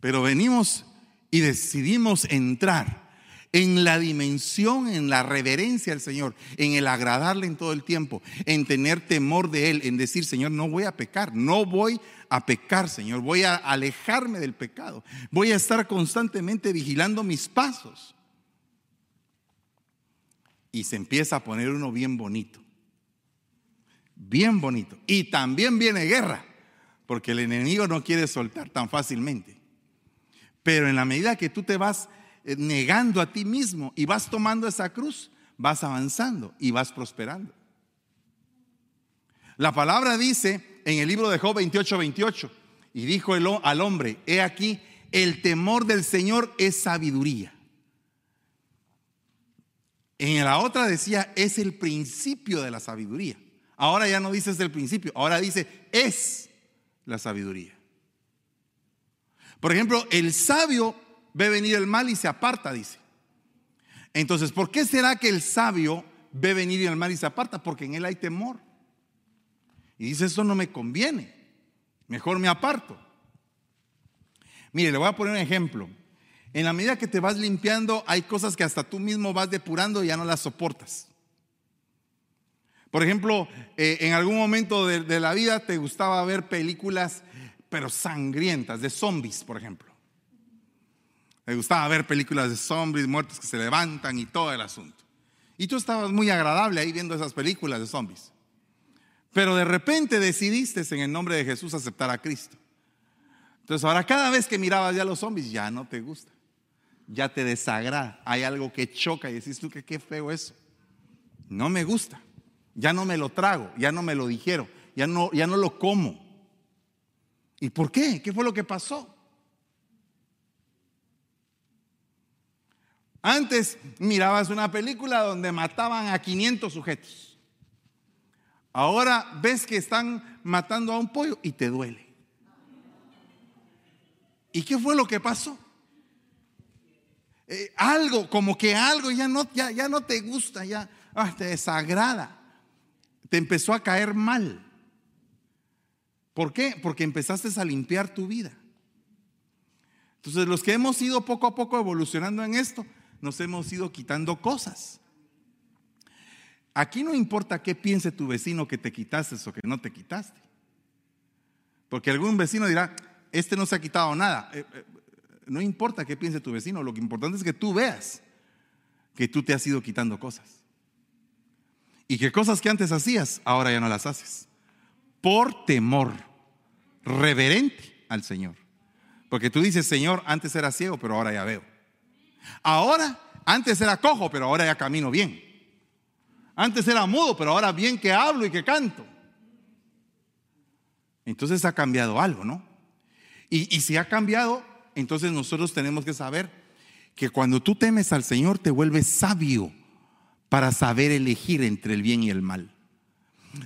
Pero venimos y decidimos entrar en la dimensión, en la reverencia al Señor, en el agradarle en todo el tiempo, en tener temor de Él, en decir, Señor, no voy a pecar, no voy a pecar, Señor. Voy a alejarme del pecado. Voy a estar constantemente vigilando mis pasos. Y se empieza a poner uno bien bonito. Bien bonito. Y también viene guerra, porque el enemigo no quiere soltar tan fácilmente. Pero en la medida que tú te vas eh, negando a ti mismo y vas tomando esa cruz, vas avanzando y vas prosperando. La palabra dice en el libro de Job 28, 28. Y dijo al hombre, he aquí, el temor del Señor es sabiduría. En la otra decía, es el principio de la sabiduría. Ahora ya no dice es el principio, ahora dice es la sabiduría. Por ejemplo, el sabio ve venir el mal y se aparta, dice. Entonces, ¿por qué será que el sabio ve venir el mal y se aparta? Porque en él hay temor. Y dice, eso no me conviene, mejor me aparto. Mire, le voy a poner un ejemplo. En la medida que te vas limpiando, hay cosas que hasta tú mismo vas depurando y ya no las soportas. Por ejemplo, eh, en algún momento de, la vida te gustaba ver películas, pero sangrientas, de zombies, por ejemplo. Te gustaba ver películas de zombies, muertos que se levantan y todo el asunto. Y tú estabas muy agradable ahí viendo esas películas de zombies. Pero de repente decidiste en el nombre de Jesús aceptar a Cristo. Entonces ahora cada vez que mirabas ya los zombies ya no te gusta. Ya te desagrada. Hay algo que choca y decís tú que qué feo eso. No me gusta. Ya no me lo trago, ya no me lo dijeron, ya no, ya no lo como. ¿Y por qué? ¿Qué fue lo que pasó? Antes mirabas una película donde mataban a 500 sujetos. Ahora ves que están matando a un pollo y te duele. ¿Y qué fue lo que pasó? Eh, algo, como que algo ya no, ya, ya no te gusta, ya ah, te desagrada. Te empezó a caer mal. ¿Por qué? Porque empezaste a limpiar tu vida. Entonces los que hemos ido poco a poco evolucionando en esto, nos hemos ido quitando cosas. Aquí no importa qué piense tu vecino que te quitaste o que no te quitaste. Porque algún vecino dirá, este no se ha quitado nada. Eh, eh, no importa qué piense tu vecino, lo que importante es que tú veas que tú te has ido quitando cosas. Y que cosas que antes hacías, ahora ya no las haces. Por temor reverente al Señor. Porque tú dices, Señor, antes era ciego, pero ahora ya veo. Ahora, antes era cojo, pero ahora ya camino bien. Antes era mudo, pero ahora bien que hablo y que canto. Entonces ha cambiado algo, ¿no? Y, si ha cambiado, entonces nosotros tenemos que saber que cuando tú temes al Señor te vuelves sabio para saber elegir entre el bien y el mal.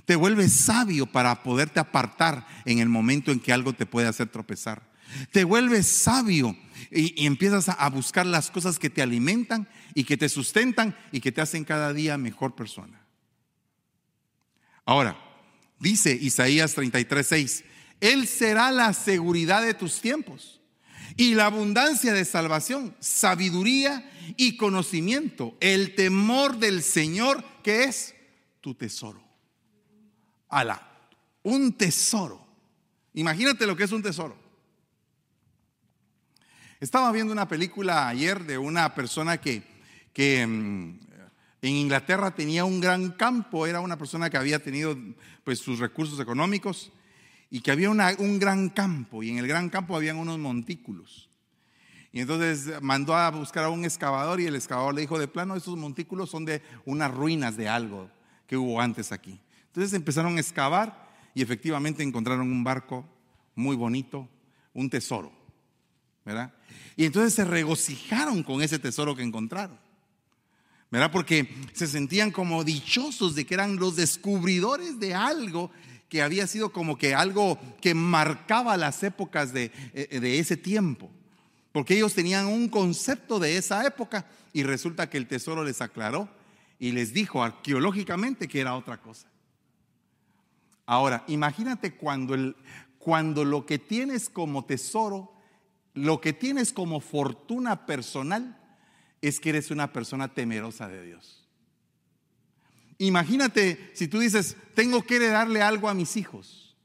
Te vuelves sabio para poderte apartar en el momento en que algo te puede hacer tropezar. Te vuelves sabio y, empiezas a, buscar las cosas que te alimentan y que te sustentan y que te hacen cada día mejor persona. Ahora, dice Isaías 33, 6, Él será la seguridad de tus tiempos y la abundancia de salvación, sabiduría y conocimiento, el temor del Señor que es tu tesoro. Ala, Un tesoro. Imagínate lo que es un tesoro. Estaba viendo una película ayer de una persona que, que mm, en Inglaterra tenía un gran campo, era una persona que había tenido pues, sus recursos económicos y que había un gran campo y en el gran campo habían unos montículos. Y entonces mandó a buscar a un excavador y el excavador le dijo, de plano, esos montículos son de unas ruinas de algo que hubo antes aquí. Entonces empezaron a excavar y efectivamente encontraron un barco muy bonito, un tesoro, ¿verdad? Y entonces se regocijaron con ese tesoro que encontraron. ¿Verdad? Porque se sentían como dichosos de que eran los descubridores de algo que había sido como que algo que marcaba las épocas de, eh, de ese tiempo. Porque ellos tenían un concepto de esa época y resulta que el tesoro les aclaró y les dijo arqueológicamente que era otra cosa. Ahora, imagínate cuando, el, cuando lo que tienes como tesoro, lo que tienes como fortuna personal, es que eres una persona temerosa de Dios. Imagínate si tú dices, tengo que heredarle algo a mis hijos.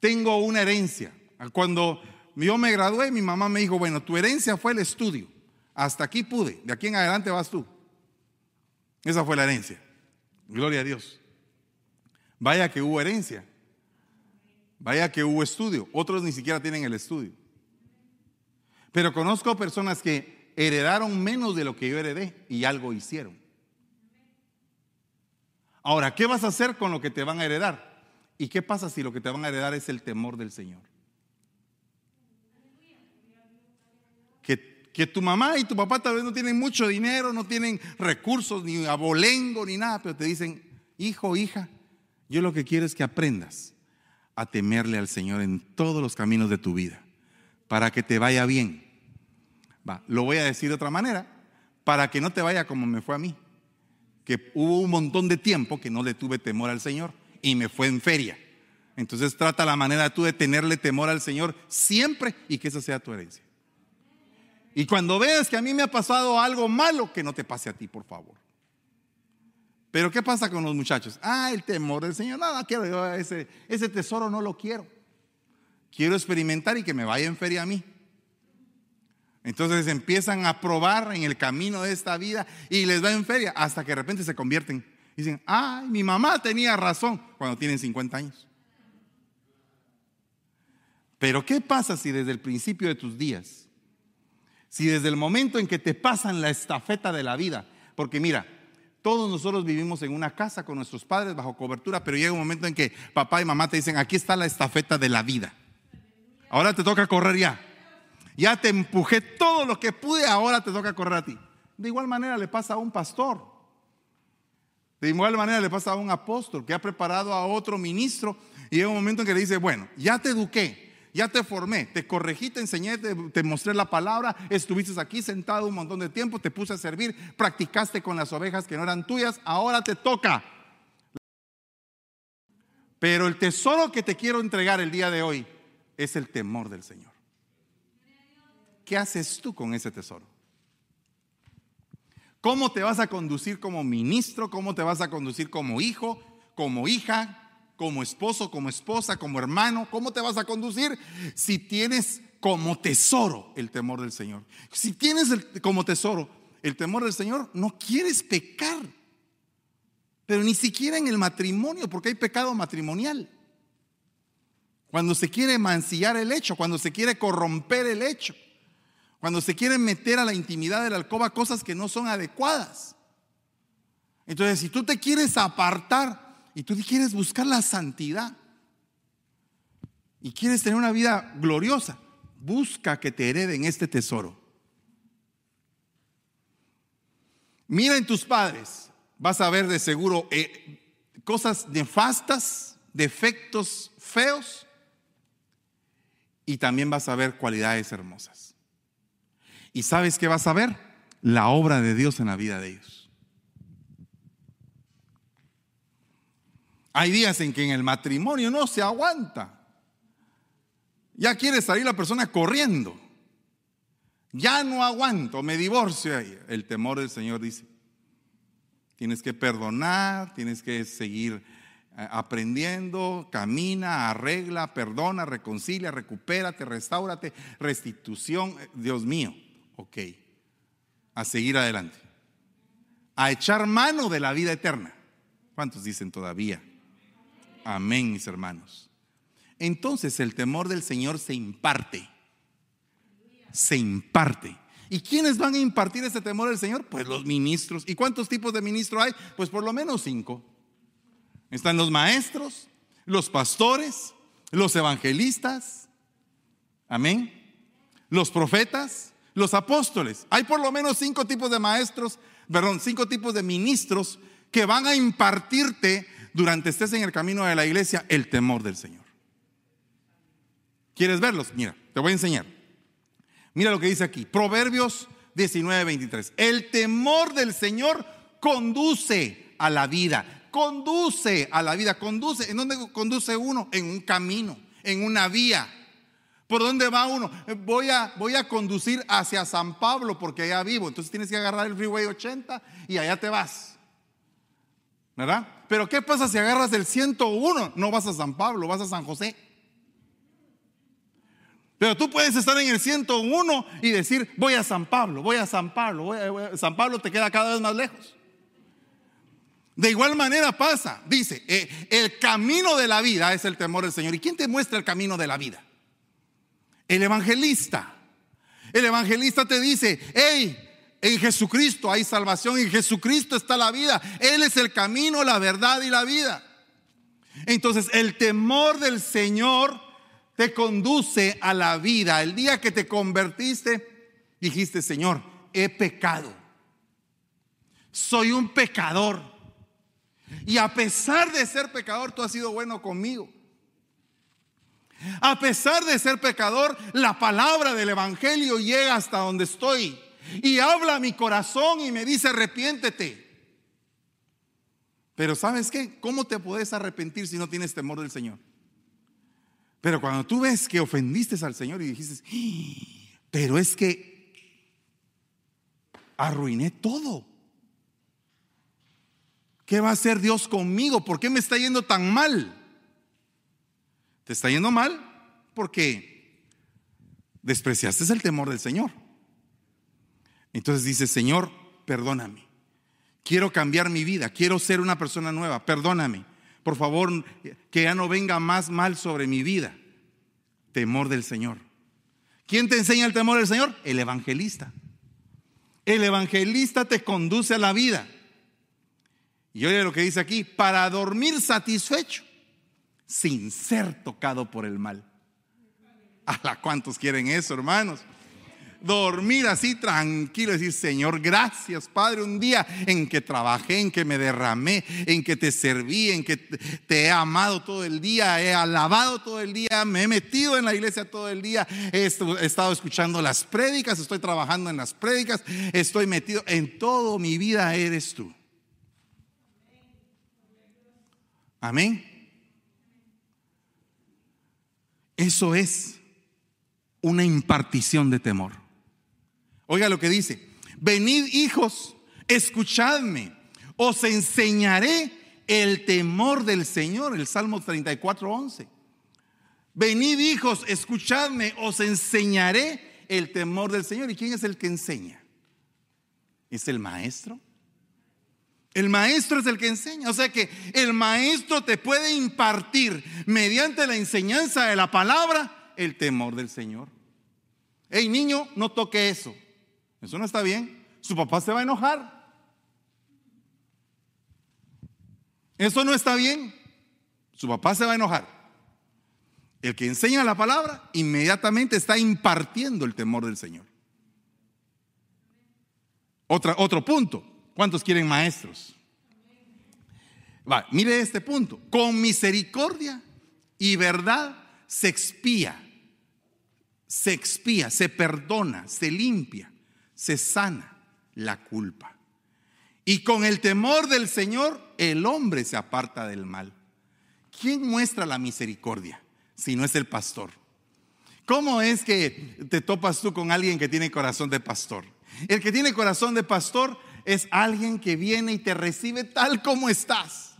Tengo una herencia. Cuando yo me gradué, mi mamá me dijo, bueno, tu herencia fue el estudio. Hasta aquí pude, de aquí en adelante vas tú. Esa fue la herencia. Gloria a Dios. Vaya que hubo herencia. Vaya que hubo estudio. Otros ni siquiera tienen el estudio. Pero conozco personas que heredaron menos de lo que yo heredé y algo hicieron. Ahora, ¿qué vas a hacer con lo que te van a heredar? ¿Y qué pasa si lo que te van a heredar es el temor del Señor? Que, tu mamá y tu papá tal vez no tienen mucho dinero, no tienen recursos, ni abolengo, ni nada, pero te dicen, hijo, hija, yo lo que quiero es que aprendas a temerle al Señor en todos los caminos de tu vida, para que te vaya bien. Va, lo voy a decir de otra manera, para que no te vaya como me fue a mí que hubo un montón de tiempo que no le tuve temor al Señor y me fue en feria. Entonces trata la manera tú de tenerle temor al Señor siempre y que esa sea tu herencia. Y cuando veas que a mí me ha pasado algo malo, que no te pase a ti, por favor. Pero ¿qué pasa con los muchachos? Ah, el temor del Señor. Nada, quiero yo ese, ese tesoro no lo quiero. Quiero experimentar y que me vaya en feria a mí. Entonces empiezan a probar en el camino de esta vida y les va en feria hasta que de repente se convierten. Dicen, ay, mi mamá tenía razón cuando tienen 50 años. Pero ¿qué pasa si desde el principio de tus días, si desde el momento en que te pasan la estafeta de la vida, porque mira, todos nosotros vivimos en una casa con nuestros padres bajo cobertura, pero llega un momento en que papá y mamá te dicen, aquí está la estafeta de la vida. Ahora te toca correr ya. Ya te empujé todo lo que pude, ahora te toca correr a ti. De igual manera le pasa a un pastor. De igual manera le pasa a un apóstol que ha preparado a otro ministro y llega un momento en que le dice, bueno, ya te eduqué, ya te formé, te corregí, te enseñé, te, mostré la palabra, estuviste aquí sentado un montón de tiempo, te puse a servir, practicaste con las ovejas que no eran tuyas, ahora te toca. Pero el tesoro que te quiero entregar el día de hoy es el temor del Señor. ¿qué haces tú con ese tesoro? ¿Cómo te vas a conducir como ministro? ¿Cómo te vas a conducir como hijo, como hija, como esposo, como esposa, como hermano? ¿Cómo te vas a conducir si tienes como tesoro el temor del Señor? Si tienes como tesoro el temor del Señor, no quieres pecar. Pero ni siquiera en el matrimonio, porque hay pecado matrimonial. Cuando se quiere mancillar el hecho, cuando se quiere corromper el hecho. Cuando se quieren meter a la intimidad de la alcoba cosas que no son adecuadas. Entonces, si tú te quieres apartar y tú quieres buscar la santidad y quieres tener una vida gloriosa, busca que te hereden este tesoro. Mira en tus padres, vas a ver de seguro eh, cosas nefastas, defectos feos, y también vas a ver cualidades hermosas. ¿Y sabes qué vas a ver? La obra de Dios en la vida de ellos. Hay días en que en el matrimonio no se aguanta. Ya quiere salir la persona corriendo. Ya no aguanto, me divorcio. El temor del Señor dice, tienes que perdonar, tienes que seguir aprendiendo, camina, arregla, perdona, reconcilia, recupérate, restaurate, restitución. Dios mío, ok. A seguir adelante. A echar mano de la vida eterna. ¿Cuántos dicen todavía? Amén, mis hermanos. Entonces el temor del Señor se imparte. Se imparte. ¿Y quiénes van a impartir ese temor del Señor? Pues los ministros. ¿Y cuántos tipos de ministros hay? Pues por lo menos cinco. Están los maestros, los pastores, los evangelistas, amén, los profetas, los apóstoles. Hay por lo menos cinco tipos de maestros, perdón, cinco tipos de ministros que van a impartirte durante estés en el camino de la iglesia el temor del Señor. ¿Quieres verlos? Mira, te voy a enseñar. Mira lo que dice aquí, Proverbios 19, 23. El temor del Señor conduce a la vida conduce a la vida. Conduce, ¿en dónde conduce uno? En un camino, en una vía. ¿Por dónde va uno? Voy a, voy a conducir hacia San Pablo porque allá vivo. Entonces tienes que agarrar el Freeway 80 y allá te vas. ¿Verdad? Pero ¿qué pasa si agarras el 101? No vas a San Pablo, vas a San José. Pero tú puedes estar en el 101 y decir, voy a San Pablo, voy a San Pablo. San Pablo te queda cada vez más lejos. De igual manera pasa, dice, eh, el camino de la vida es el temor del Señor. ¿Y quién te muestra el camino de la vida? El evangelista. El evangelista te dice, hey, en Jesucristo hay salvación, en Jesucristo está la vida. Él es el camino, la verdad y la vida. Entonces el temor del Señor te conduce a la vida. El día que te convertiste, dijiste, Señor, he pecado. Soy un pecador y a pesar de ser pecador, tú has sido bueno conmigo. A pesar de ser pecador, la palabra del Evangelio llega hasta donde estoy y habla mi corazón y me dice, arrepiéntete. Pero ¿sabes qué? ¿Cómo te puedes arrepentir si no tienes temor del Señor? Pero cuando tú ves que ofendiste al Señor y dijiste, pero es que arruiné todo. ¿Qué va a hacer Dios conmigo? ¿Por qué me está yendo tan mal? ¿Te está yendo mal? Porque despreciaste el temor del Señor. Entonces dice, Señor, perdóname. Quiero cambiar mi vida, quiero ser una persona nueva, perdóname. Por favor, que ya no venga más mal sobre mi vida. Temor del Señor. ¿Quién te enseña el temor del Señor? El evangelista. El evangelista te conduce a la vida. Y oye lo que dice aquí, para dormir satisfecho, sin ser tocado por el mal. ¿A cuántos quieren eso, hermanos? Dormir así tranquilo, decir, Señor, gracias, Padre, un día en que trabajé, en que me derramé, en que te serví, en que te he amado todo el día, he alabado todo el día, me he metido en la iglesia todo el día, he estado escuchando las prédicas, estoy trabajando en las prédicas, estoy metido en todo mi vida eres tú. Amén. Eso es una impartición de temor. Oiga lo que dice, venid hijos, escuchadme, os enseñaré el temor del Señor, el Salmo 34, 11. Venid hijos, escuchadme, os enseñaré el temor del Señor. ¿Y quién es el que enseña? ¿Es el maestro? El maestro es el que enseña. O sea que el maestro te puede impartir mediante la enseñanza de la palabra el temor del Señor. Hey niño, no toque eso. Eso no está bien. Su papá se va a enojar. Eso no está bien. Su papá se va a enojar. El que enseña la palabra inmediatamente está impartiendo el temor del Señor. Otra, otro punto. ¿Cuántos quieren maestros? Va, mire este punto. Con misericordia y verdad se expía, se expía, se perdona, se limpia, se sana la culpa. Y con el temor del Señor el hombre se aparta del mal. ¿Quién muestra la misericordia si no es el pastor? ¿Cómo es que te topas tú con alguien que tiene corazón de pastor? El que tiene corazón de pastor es alguien que viene y te recibe tal como estás.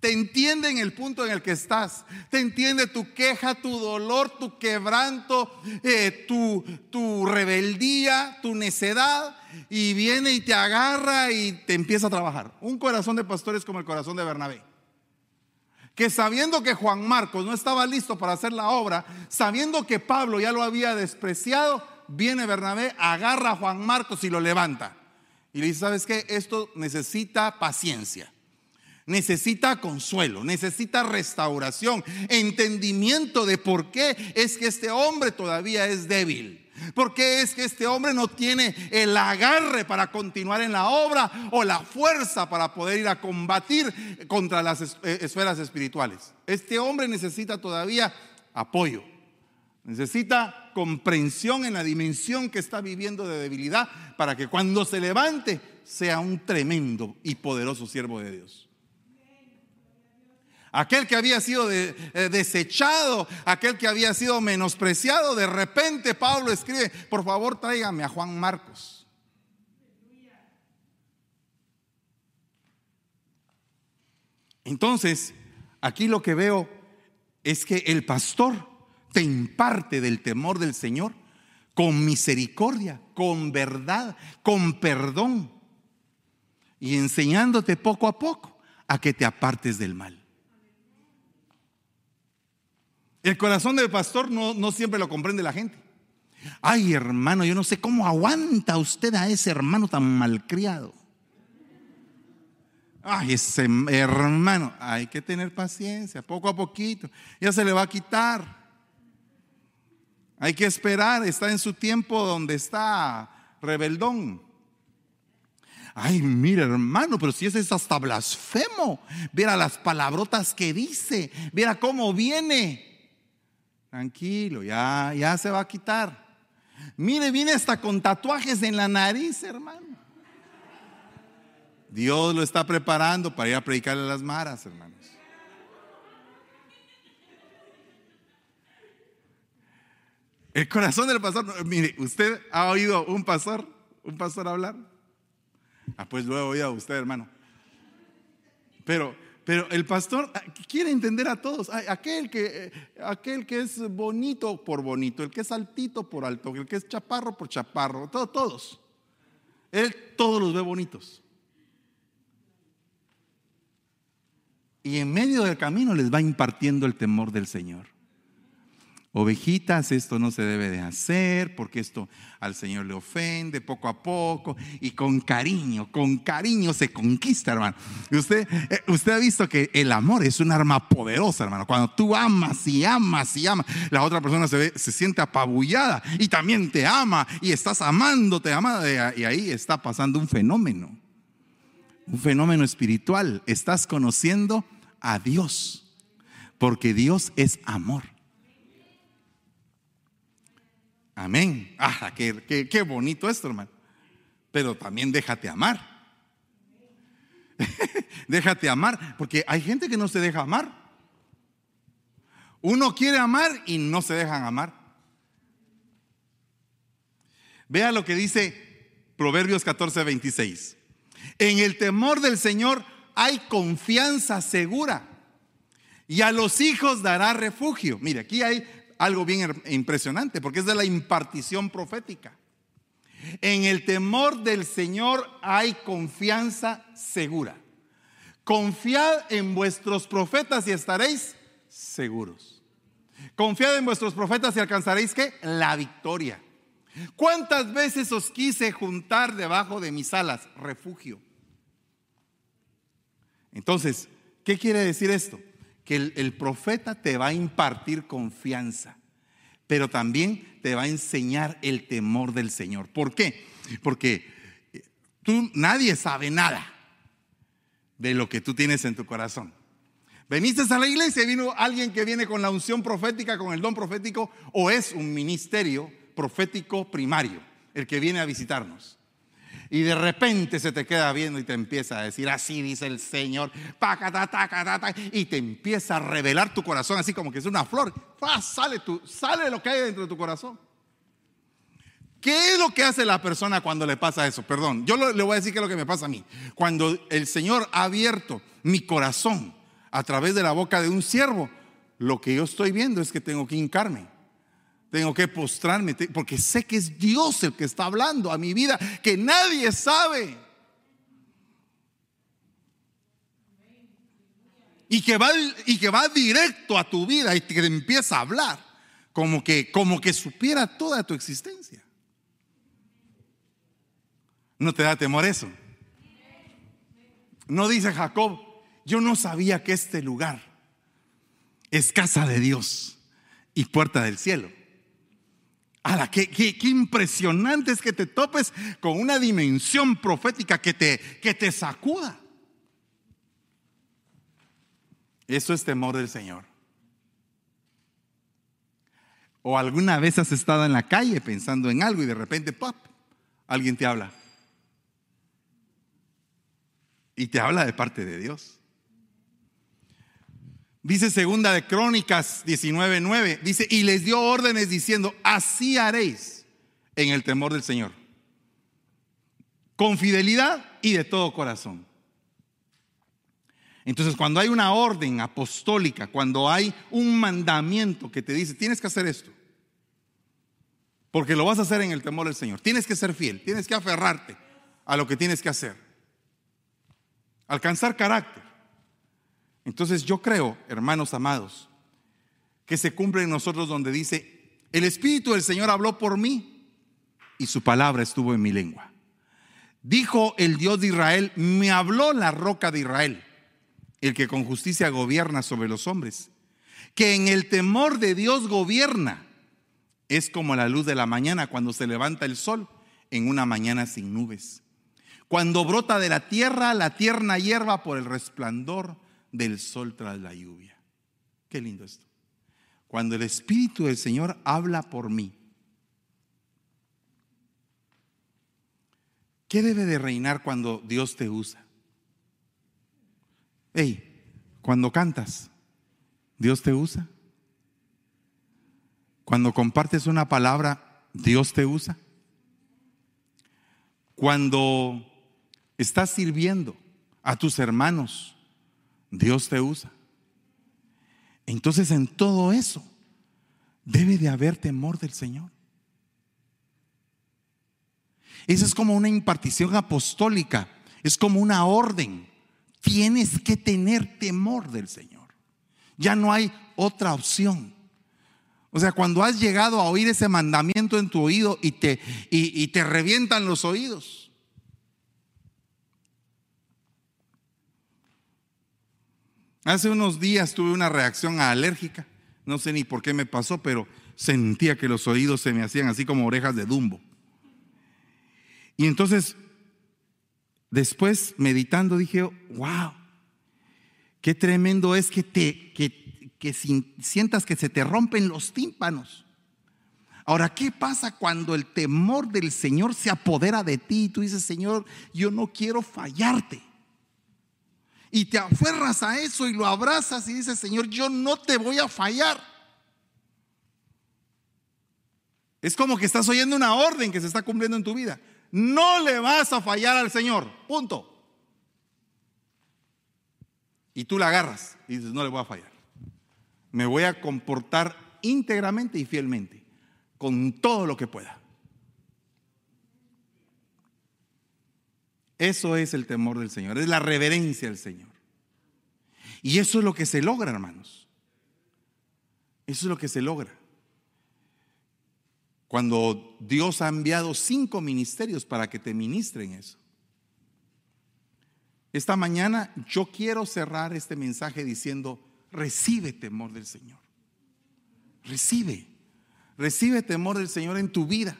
Te entiende en el punto en el que estás. Te entiende tu queja, tu dolor, tu quebranto, eh, tu, tu rebeldía, tu necedad. Y viene y te agarra y te empieza a trabajar. Un corazón de pastor es como el corazón de Bernabé. Que sabiendo que Juan Marcos no estaba listo para hacer la obra, sabiendo que Pablo ya lo había despreciado, viene Bernabé, agarra a Juan Marcos y lo levanta. Y le dice, ¿sabes qué? Esto necesita paciencia necesita consuelo, necesita restauración, entendimiento de por qué es que este hombre todavía es débil. ¿Por qué es que este hombre no tiene el agarre para continuar en la obra o la fuerza para poder ir a combatir contra las eh, esferas espirituales? Este hombre necesita todavía apoyo, necesita comprensión en la dimensión que está viviendo de debilidad para que cuando se levante sea un tremendo y poderoso siervo de Dios. Aquel que había sido eh, desechado, aquel que había sido menospreciado, de repente Pablo escribe, por favor tráigame a Juan Marcos. Entonces, aquí lo que veo es que el pastor te imparte del temor del Señor con misericordia, con verdad, con perdón y enseñándote poco a poco a que te apartes del mal. El corazón del pastor no, no siempre lo comprende la gente. Ay, hermano, yo no sé cómo aguanta usted a ese hermano tan malcriado. Ay, ese hermano, hay que tener paciencia, poco a poquito. Ya se le va a quitar. Hay que esperar, está en su tiempo donde está rebeldón. Ay, mira hermano, pero si ese es hasta blasfemo. Viera las palabrotas que dice, viera cómo viene. Tranquilo, ya, ya se va a quitar. Mire, viene hasta con tatuajes en la nariz, hermano. Dios lo está preparando para ir a predicarle a las maras, hermanos. El corazón del pastor, mire, ¿usted ha oído un pastor, un pastor hablar? Ah, pues lo he oído a usted, hermano. Pero pero el pastor ah, quiere entender a todos. Aquel que, eh, aquel que es bonito por bonito, el que es altito por alto, el que es chaparro por chaparro, todos, todos. Él todos los ve bonitos. Y en medio del camino les va impartiendo el temor del Señor ovejitas, esto no se debe de hacer porque esto al Señor le ofende poco a poco y con cariño, con cariño se conquista, hermano. Usted, eh, usted ha visto que el amor es un arma poderosa, hermano. Cuando tú amas y amas y amas, la otra persona se, ve, se siente apabullada y también te ama y estás amando, te ama y ahí está pasando un fenómeno, un fenómeno espiritual. Estás conociendo a Dios porque Dios es amor. Amén. Ah, qué, qué, bonito esto, hermano. Pero también déjate amar. déjate amar, porque hay gente que no se deja amar. Uno quiere amar y no se dejan amar. Vea lo que dice Proverbios 14, 26. En el temor del Señor hay confianza segura y a los hijos dará refugio. Mire, aquí hay algo bien impresionante, porque es de la impartición profética. En el temor del Señor hay confianza segura. Confiad en vuestros profetas y estaréis seguros. Confiad en vuestros profetas y alcanzaréis la victoria. ¿Cuántas veces os quise juntar debajo de mis alas? Refugio. Entonces, ¿qué quiere decir esto? Que el, profeta te va a impartir confianza, pero también te va a enseñar el temor del Señor. ¿Por qué? Porque eh, tú nadie sabe nada de lo que tú tienes en tu corazón. Veniste a la iglesia y vino alguien que viene con la unción profética, con el don profético, o es un ministerio profético primario, el que viene a visitarnos. Y de repente se te queda viendo y te empieza a decir, así dice el Señor, y te empieza a revelar tu corazón, así como que es una flor. Sale, sale lo que hay dentro de tu corazón. ¿Qué es lo que hace la persona cuando le pasa eso? Perdón, yo le voy a decir qué es lo que me pasa a mí. Cuando el Señor ha abierto mi corazón a través de la boca de un siervo, lo que yo estoy viendo es que tengo que hincarme. Tengo que postrarme porque sé que es Dios el que está hablando a mi vida, que nadie sabe. Y que va, y que va directo a tu vida y te empieza a hablar como que, como que supiera toda tu existencia. ¿No te da temor eso? No dice Jacob, yo no sabía que este lugar es casa de Dios y puerta del cielo. Qué, qué, qué, impresionante es que te topes con una dimensión profética que te, que te sacuda. Eso es temor del Señor. O alguna vez has estado en la calle pensando en algo y de repente, ¡pop! Alguien te habla. Y te habla de parte de Dios. Dice segunda de Crónicas 19:9, dice, y les dio órdenes diciendo, así haréis en el temor del Señor, con fidelidad y de todo corazón. Entonces, cuando hay una orden apostólica, cuando hay un mandamiento que te dice, tienes que hacer esto, porque lo vas a hacer en el temor del Señor, tienes que ser fiel, tienes que aferrarte a lo que tienes que hacer, alcanzar carácter. Entonces yo creo, hermanos amados, que se cumple en nosotros donde dice, el Espíritu del Señor habló por mí y su palabra estuvo en mi lengua. Dijo el Dios de Israel, me habló la roca de Israel, el que con justicia gobierna sobre los hombres, que en el temor de Dios gobierna. Es como la luz de la mañana cuando se levanta el sol en una mañana sin nubes. Cuando brota de la tierra la tierna hierba por el resplandor del sol tras la lluvia. Qué lindo esto. Cuando el Espíritu del Señor habla por mí, ¿qué debe de reinar cuando Dios te usa? Hey, cuando cantas, ¿Dios te usa? Cuando compartes una palabra, ¿Dios te usa? Cuando estás sirviendo a tus hermanos, Dios te usa. Entonces en todo eso debe de haber temor del Señor. Esa es como una impartición apostólica, es como una orden. Tienes que tener temor del Señor. Ya no hay otra opción. O sea, cuando has llegado a oír ese mandamiento en tu oído y te, y, y te revientan los oídos, Hace unos días tuve una reacción alérgica. No sé ni por qué me pasó, pero sentía que los oídos se me hacían así como orejas de dumbo. Y entonces, después meditando, dije, wow, qué tremendo es que te que, que sientas que se te rompen los tímpanos. Ahora, ¿qué pasa cuando el temor del Señor se apodera de ti y tú dices, Señor, yo no quiero fallarte? Y te aferras a eso y lo abrazas y dices, Señor, yo no te voy a fallar. Es como que estás oyendo una orden que se está cumpliendo en tu vida. No le vas a fallar al Señor. Punto. Y tú la agarras y dices, no le voy a fallar. Me voy a comportar íntegramente y fielmente con todo lo que pueda. Eso es el temor del Señor, es la reverencia al Señor. Y eso es lo que se logra, hermanos. Eso es lo que se logra. Cuando Dios ha enviado cinco ministerios para que te ministren eso. Esta mañana yo quiero cerrar este mensaje diciendo, recibe temor del Señor. Recibe. Recibe temor del Señor en tu vida.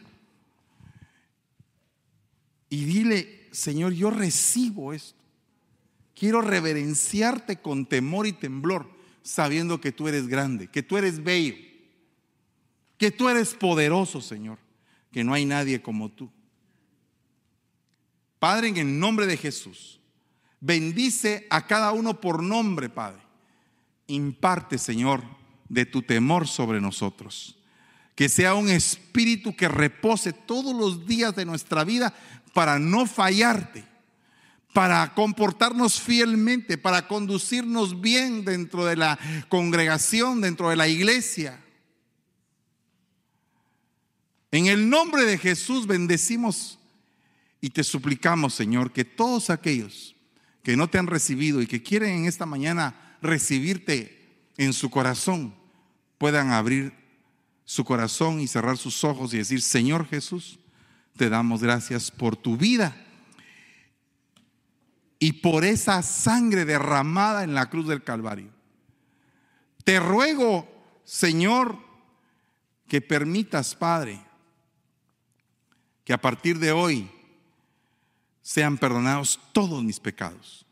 Y dile, Señor, yo recibo esto. Quiero reverenciarte con temor y temblor, sabiendo que tú eres grande, que tú eres bello, que tú eres poderoso, Señor, que no hay nadie como tú. Padre, en el nombre de Jesús, bendice a cada uno por nombre, Padre. Imparte, Señor, de tu temor sobre nosotros. Que sea un espíritu que repose todos los días de nuestra vida para no fallarte, para comportarnos fielmente, para conducirnos bien dentro de la congregación, dentro de la iglesia. En el nombre de Jesús bendecimos y te suplicamos, Señor, que todos aquellos que no te han recibido y que quieren en esta mañana recibirte en su corazón, puedan abrir su corazón y cerrar sus ojos y decir, Señor Jesús, te damos gracias por tu vida y por esa sangre derramada en la cruz del Calvario. Te ruego, Señor, que permitas, Padre, que a partir de hoy sean perdonados todos mis pecados.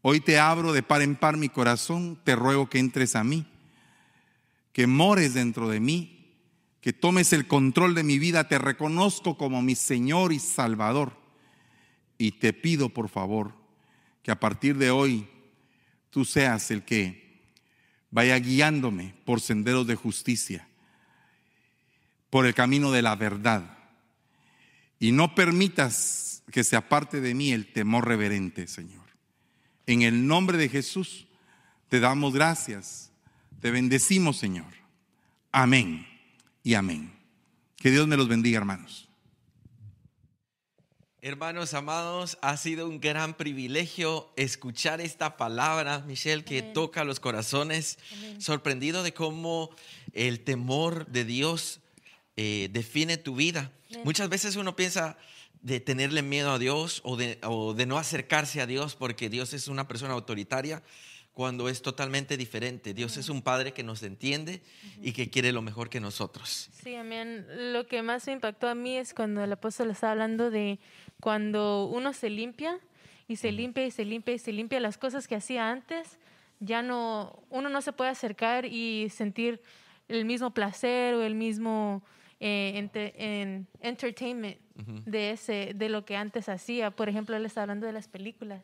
Hoy te abro de par en par mi corazón, te ruego que entres a mí, que mores dentro de mí, que tomes el control de mi vida, te reconozco como mi Señor y Salvador. Y te pido, por favor, que a partir de hoy tú seas el que vaya guiándome por senderos de justicia, por el camino de la verdad y no permitas que se aparte de mí el temor reverente, Señor. En el nombre de Jesús te damos gracias, te bendecimos, Señor. Amén y amén. Que Dios me los bendiga, hermanos. Hermanos amados, ha sido un gran privilegio escuchar esta palabra, Michelle, que toca los corazones, sorprendido de cómo el temor de Dios eh, define tu vida. Muchas veces uno piensa de tenerle miedo a Dios o de, no acercarse a Dios porque Dios es una persona autoritaria cuando es totalmente diferente. Dios es un Padre que nos entiende y que quiere lo mejor que nosotros. Sí, amén. Lo que más me impactó a mí es cuando el apóstol estaba hablando de cuando uno se limpia y se limpia y se limpia y se limpia las cosas que hacía antes, ya no, uno no se puede acercar y sentir el mismo placer o el mismo eh, en entertainment de, ese, de lo que antes hacía. Por ejemplo, él está hablando de las películas.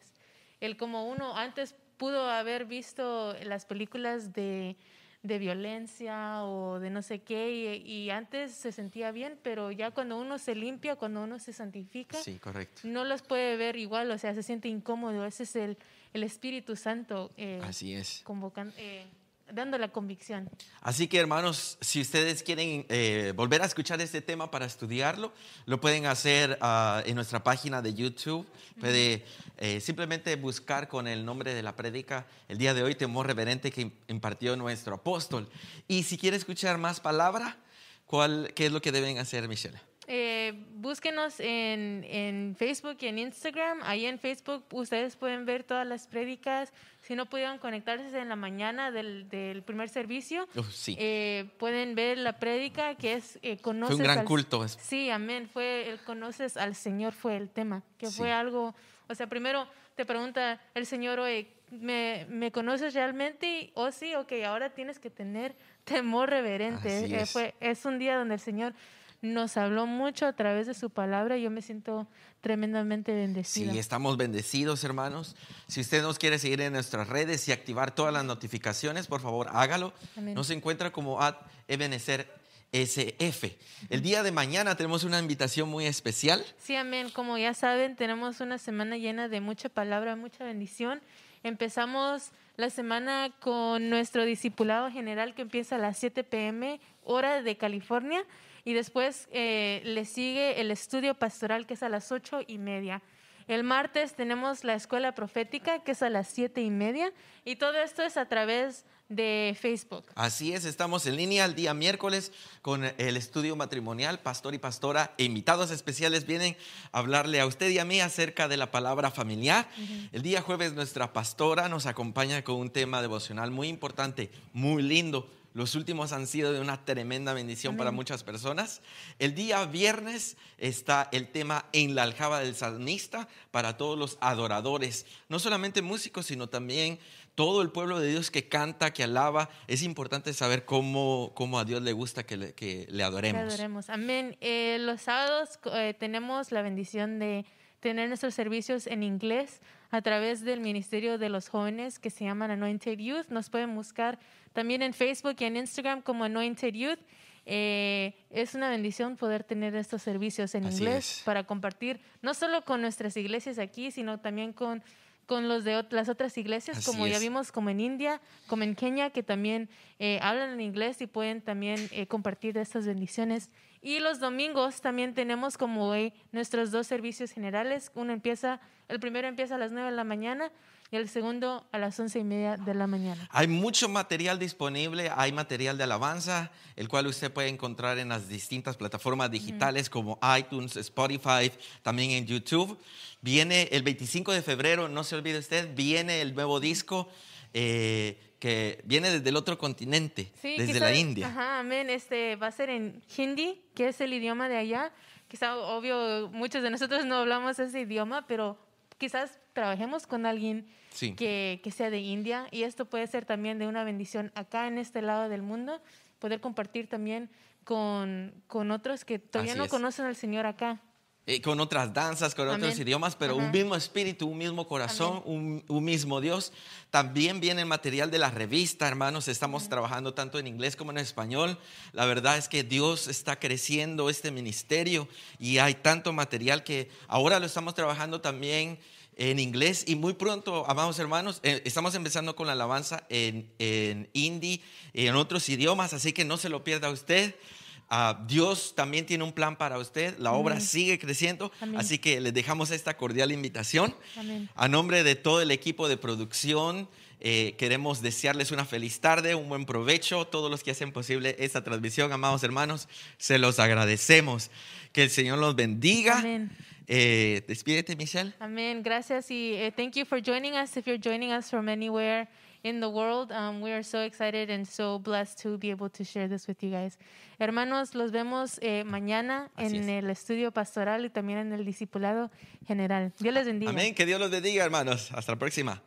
Él como uno antes pudo haber visto las películas de, de violencia o de no sé qué y, antes se sentía bien, pero ya cuando uno se limpia, cuando uno se santifica, sí, correcto. no los puede ver igual, o sea, se siente incómodo. Ese es el, el Espíritu Santo. Eh, Así es. Convocando. Eh, dando la convicción. Así que hermanos, si ustedes quieren eh, volver a escuchar este tema para estudiarlo, lo pueden hacer ah, en nuestra página de YouTube. Puede eh, simplemente buscar con el nombre de la prédica el día de hoy, temor reverente que impartió nuestro apóstol. Y si quiere escuchar más palabra, ¿cuál, ¿qué es lo que deben hacer, Michelle? Eh, búsquenos en, en, Facebook y en Instagram. Ahí en Facebook ustedes pueden ver todas las prédicas. Si no pudieron conectarse en la mañana del, del primer servicio, eh, pueden ver la prédica que es eh, conoces. Fue un gran culto. Sí, amén. Fue el conoces al Señor fue el tema, que fue algo. O sea, primero te pregunta el Señor, oye, ¿me, ¿me conoces realmente? O oh, sí, ok, ahora tienes que tener temor reverente. es. Fue, es un día donde el Señor nos habló mucho a través de su palabra y yo me siento tremendamente bendecida. Sí, estamos bendecidos, hermanos. Si usted nos quiere seguir en nuestras redes y activar todas las notificaciones, por favor, hágalo. Nos encuentra como at Ebenezer SF. El día de mañana tenemos una invitación muy especial. Sí, amén. Como ya saben, tenemos una semana llena de mucha palabra, mucha bendición. Empezamos la semana con nuestro discipulado general que empieza a las 7 pm, hora de California. Y después eh, le sigue el estudio pastoral, que es a las ocho y media. El martes tenemos la escuela profética, que es a las siete y media. Y todo esto es a través de Facebook. Así es, estamos en línea el día miércoles con el estudio matrimonial, pastor y pastora e invitados especiales vienen a hablarle a usted y a mí acerca de la palabra familiar. El día jueves nuestra pastora nos acompaña con un tema devocional muy importante, muy lindo, los últimos han sido de una tremenda bendición para muchas personas. El día viernes está el tema en la aljaba del salmista para todos los adoradores, no solamente músicos, sino también todo el pueblo de Dios que canta, que alaba. Es importante saber cómo, cómo a Dios le gusta que le, que le adoremos. Le adoremos. Amén. Eh, los sábados eh, tenemos la bendición de tener nuestros servicios en inglés a través del Ministerio de los Jóvenes que se llaman Anointed Youth. Nos pueden buscar también en Facebook y en Instagram como Anointed Youth. eh, es una bendición poder tener estos servicios en inglés para compartir, no solo con nuestras iglesias aquí, sino también con, con los de las otras iglesias, como ya vimos, como en India, como en Kenia, que también eh, hablan en inglés y pueden también eh, compartir estas bendiciones. Y los domingos también tenemos como hoy nuestros dos servicios generales. Uno empieza, el primero empieza a las 9 de la mañana y el segundo a las once y media de la mañana. Hay mucho material disponible, hay material de alabanza, el cual usted puede encontrar en las distintas plataformas digitales como iTunes, Spotify, también en YouTube. Viene el 25 de febrero, no se olvide usted, viene el nuevo disco. Eh, que viene desde el otro continente, desde la India. Ajá, amén. Este va a ser en hindi, que es el idioma de allá. Quizá, obvio, muchos de nosotros no hablamos ese idioma, pero quizás trabajemos con alguien que, que, sea de India y esto puede ser también de una bendición acá en este lado del mundo, poder compartir también con, con otros que todavía no conocen al Señor acá. Eh, con otras danzas, con otros idiomas, pero un mismo espíritu, un mismo corazón, un, un, mismo Dios. También viene el material de la revista, hermanos. Estamos trabajando tanto en inglés como en español. La verdad es que Dios está creciendo este ministerio y hay tanto material que ahora lo estamos trabajando también en inglés y muy pronto, amados hermanos, eh, estamos empezando con la alabanza en, en hindi y en otros idiomas, así que no se lo pierda usted. Ah, Dios también tiene un plan para usted, la obra sigue creciendo, así que les dejamos esta cordial invitación. A nombre de todo el equipo de producción, eh, queremos desearles una feliz tarde, un buen provecho, todos los que hacen posible esta transmisión, amados hermanos, se los agradecemos. Que el Señor los bendiga. Amén. Eh, despídete, Michelle. Amén. Gracias y uh, thank you for joining us. If you're joining us from anywhere in the world, um, we are so excited and so blessed to be able to share this with you guys. Hermanos, los vemos eh, mañana en el estudio pastoral y también en el discipulado general. Dios les bendiga. Amén. Que Dios los bendiga, hermanos. Hasta la próxima.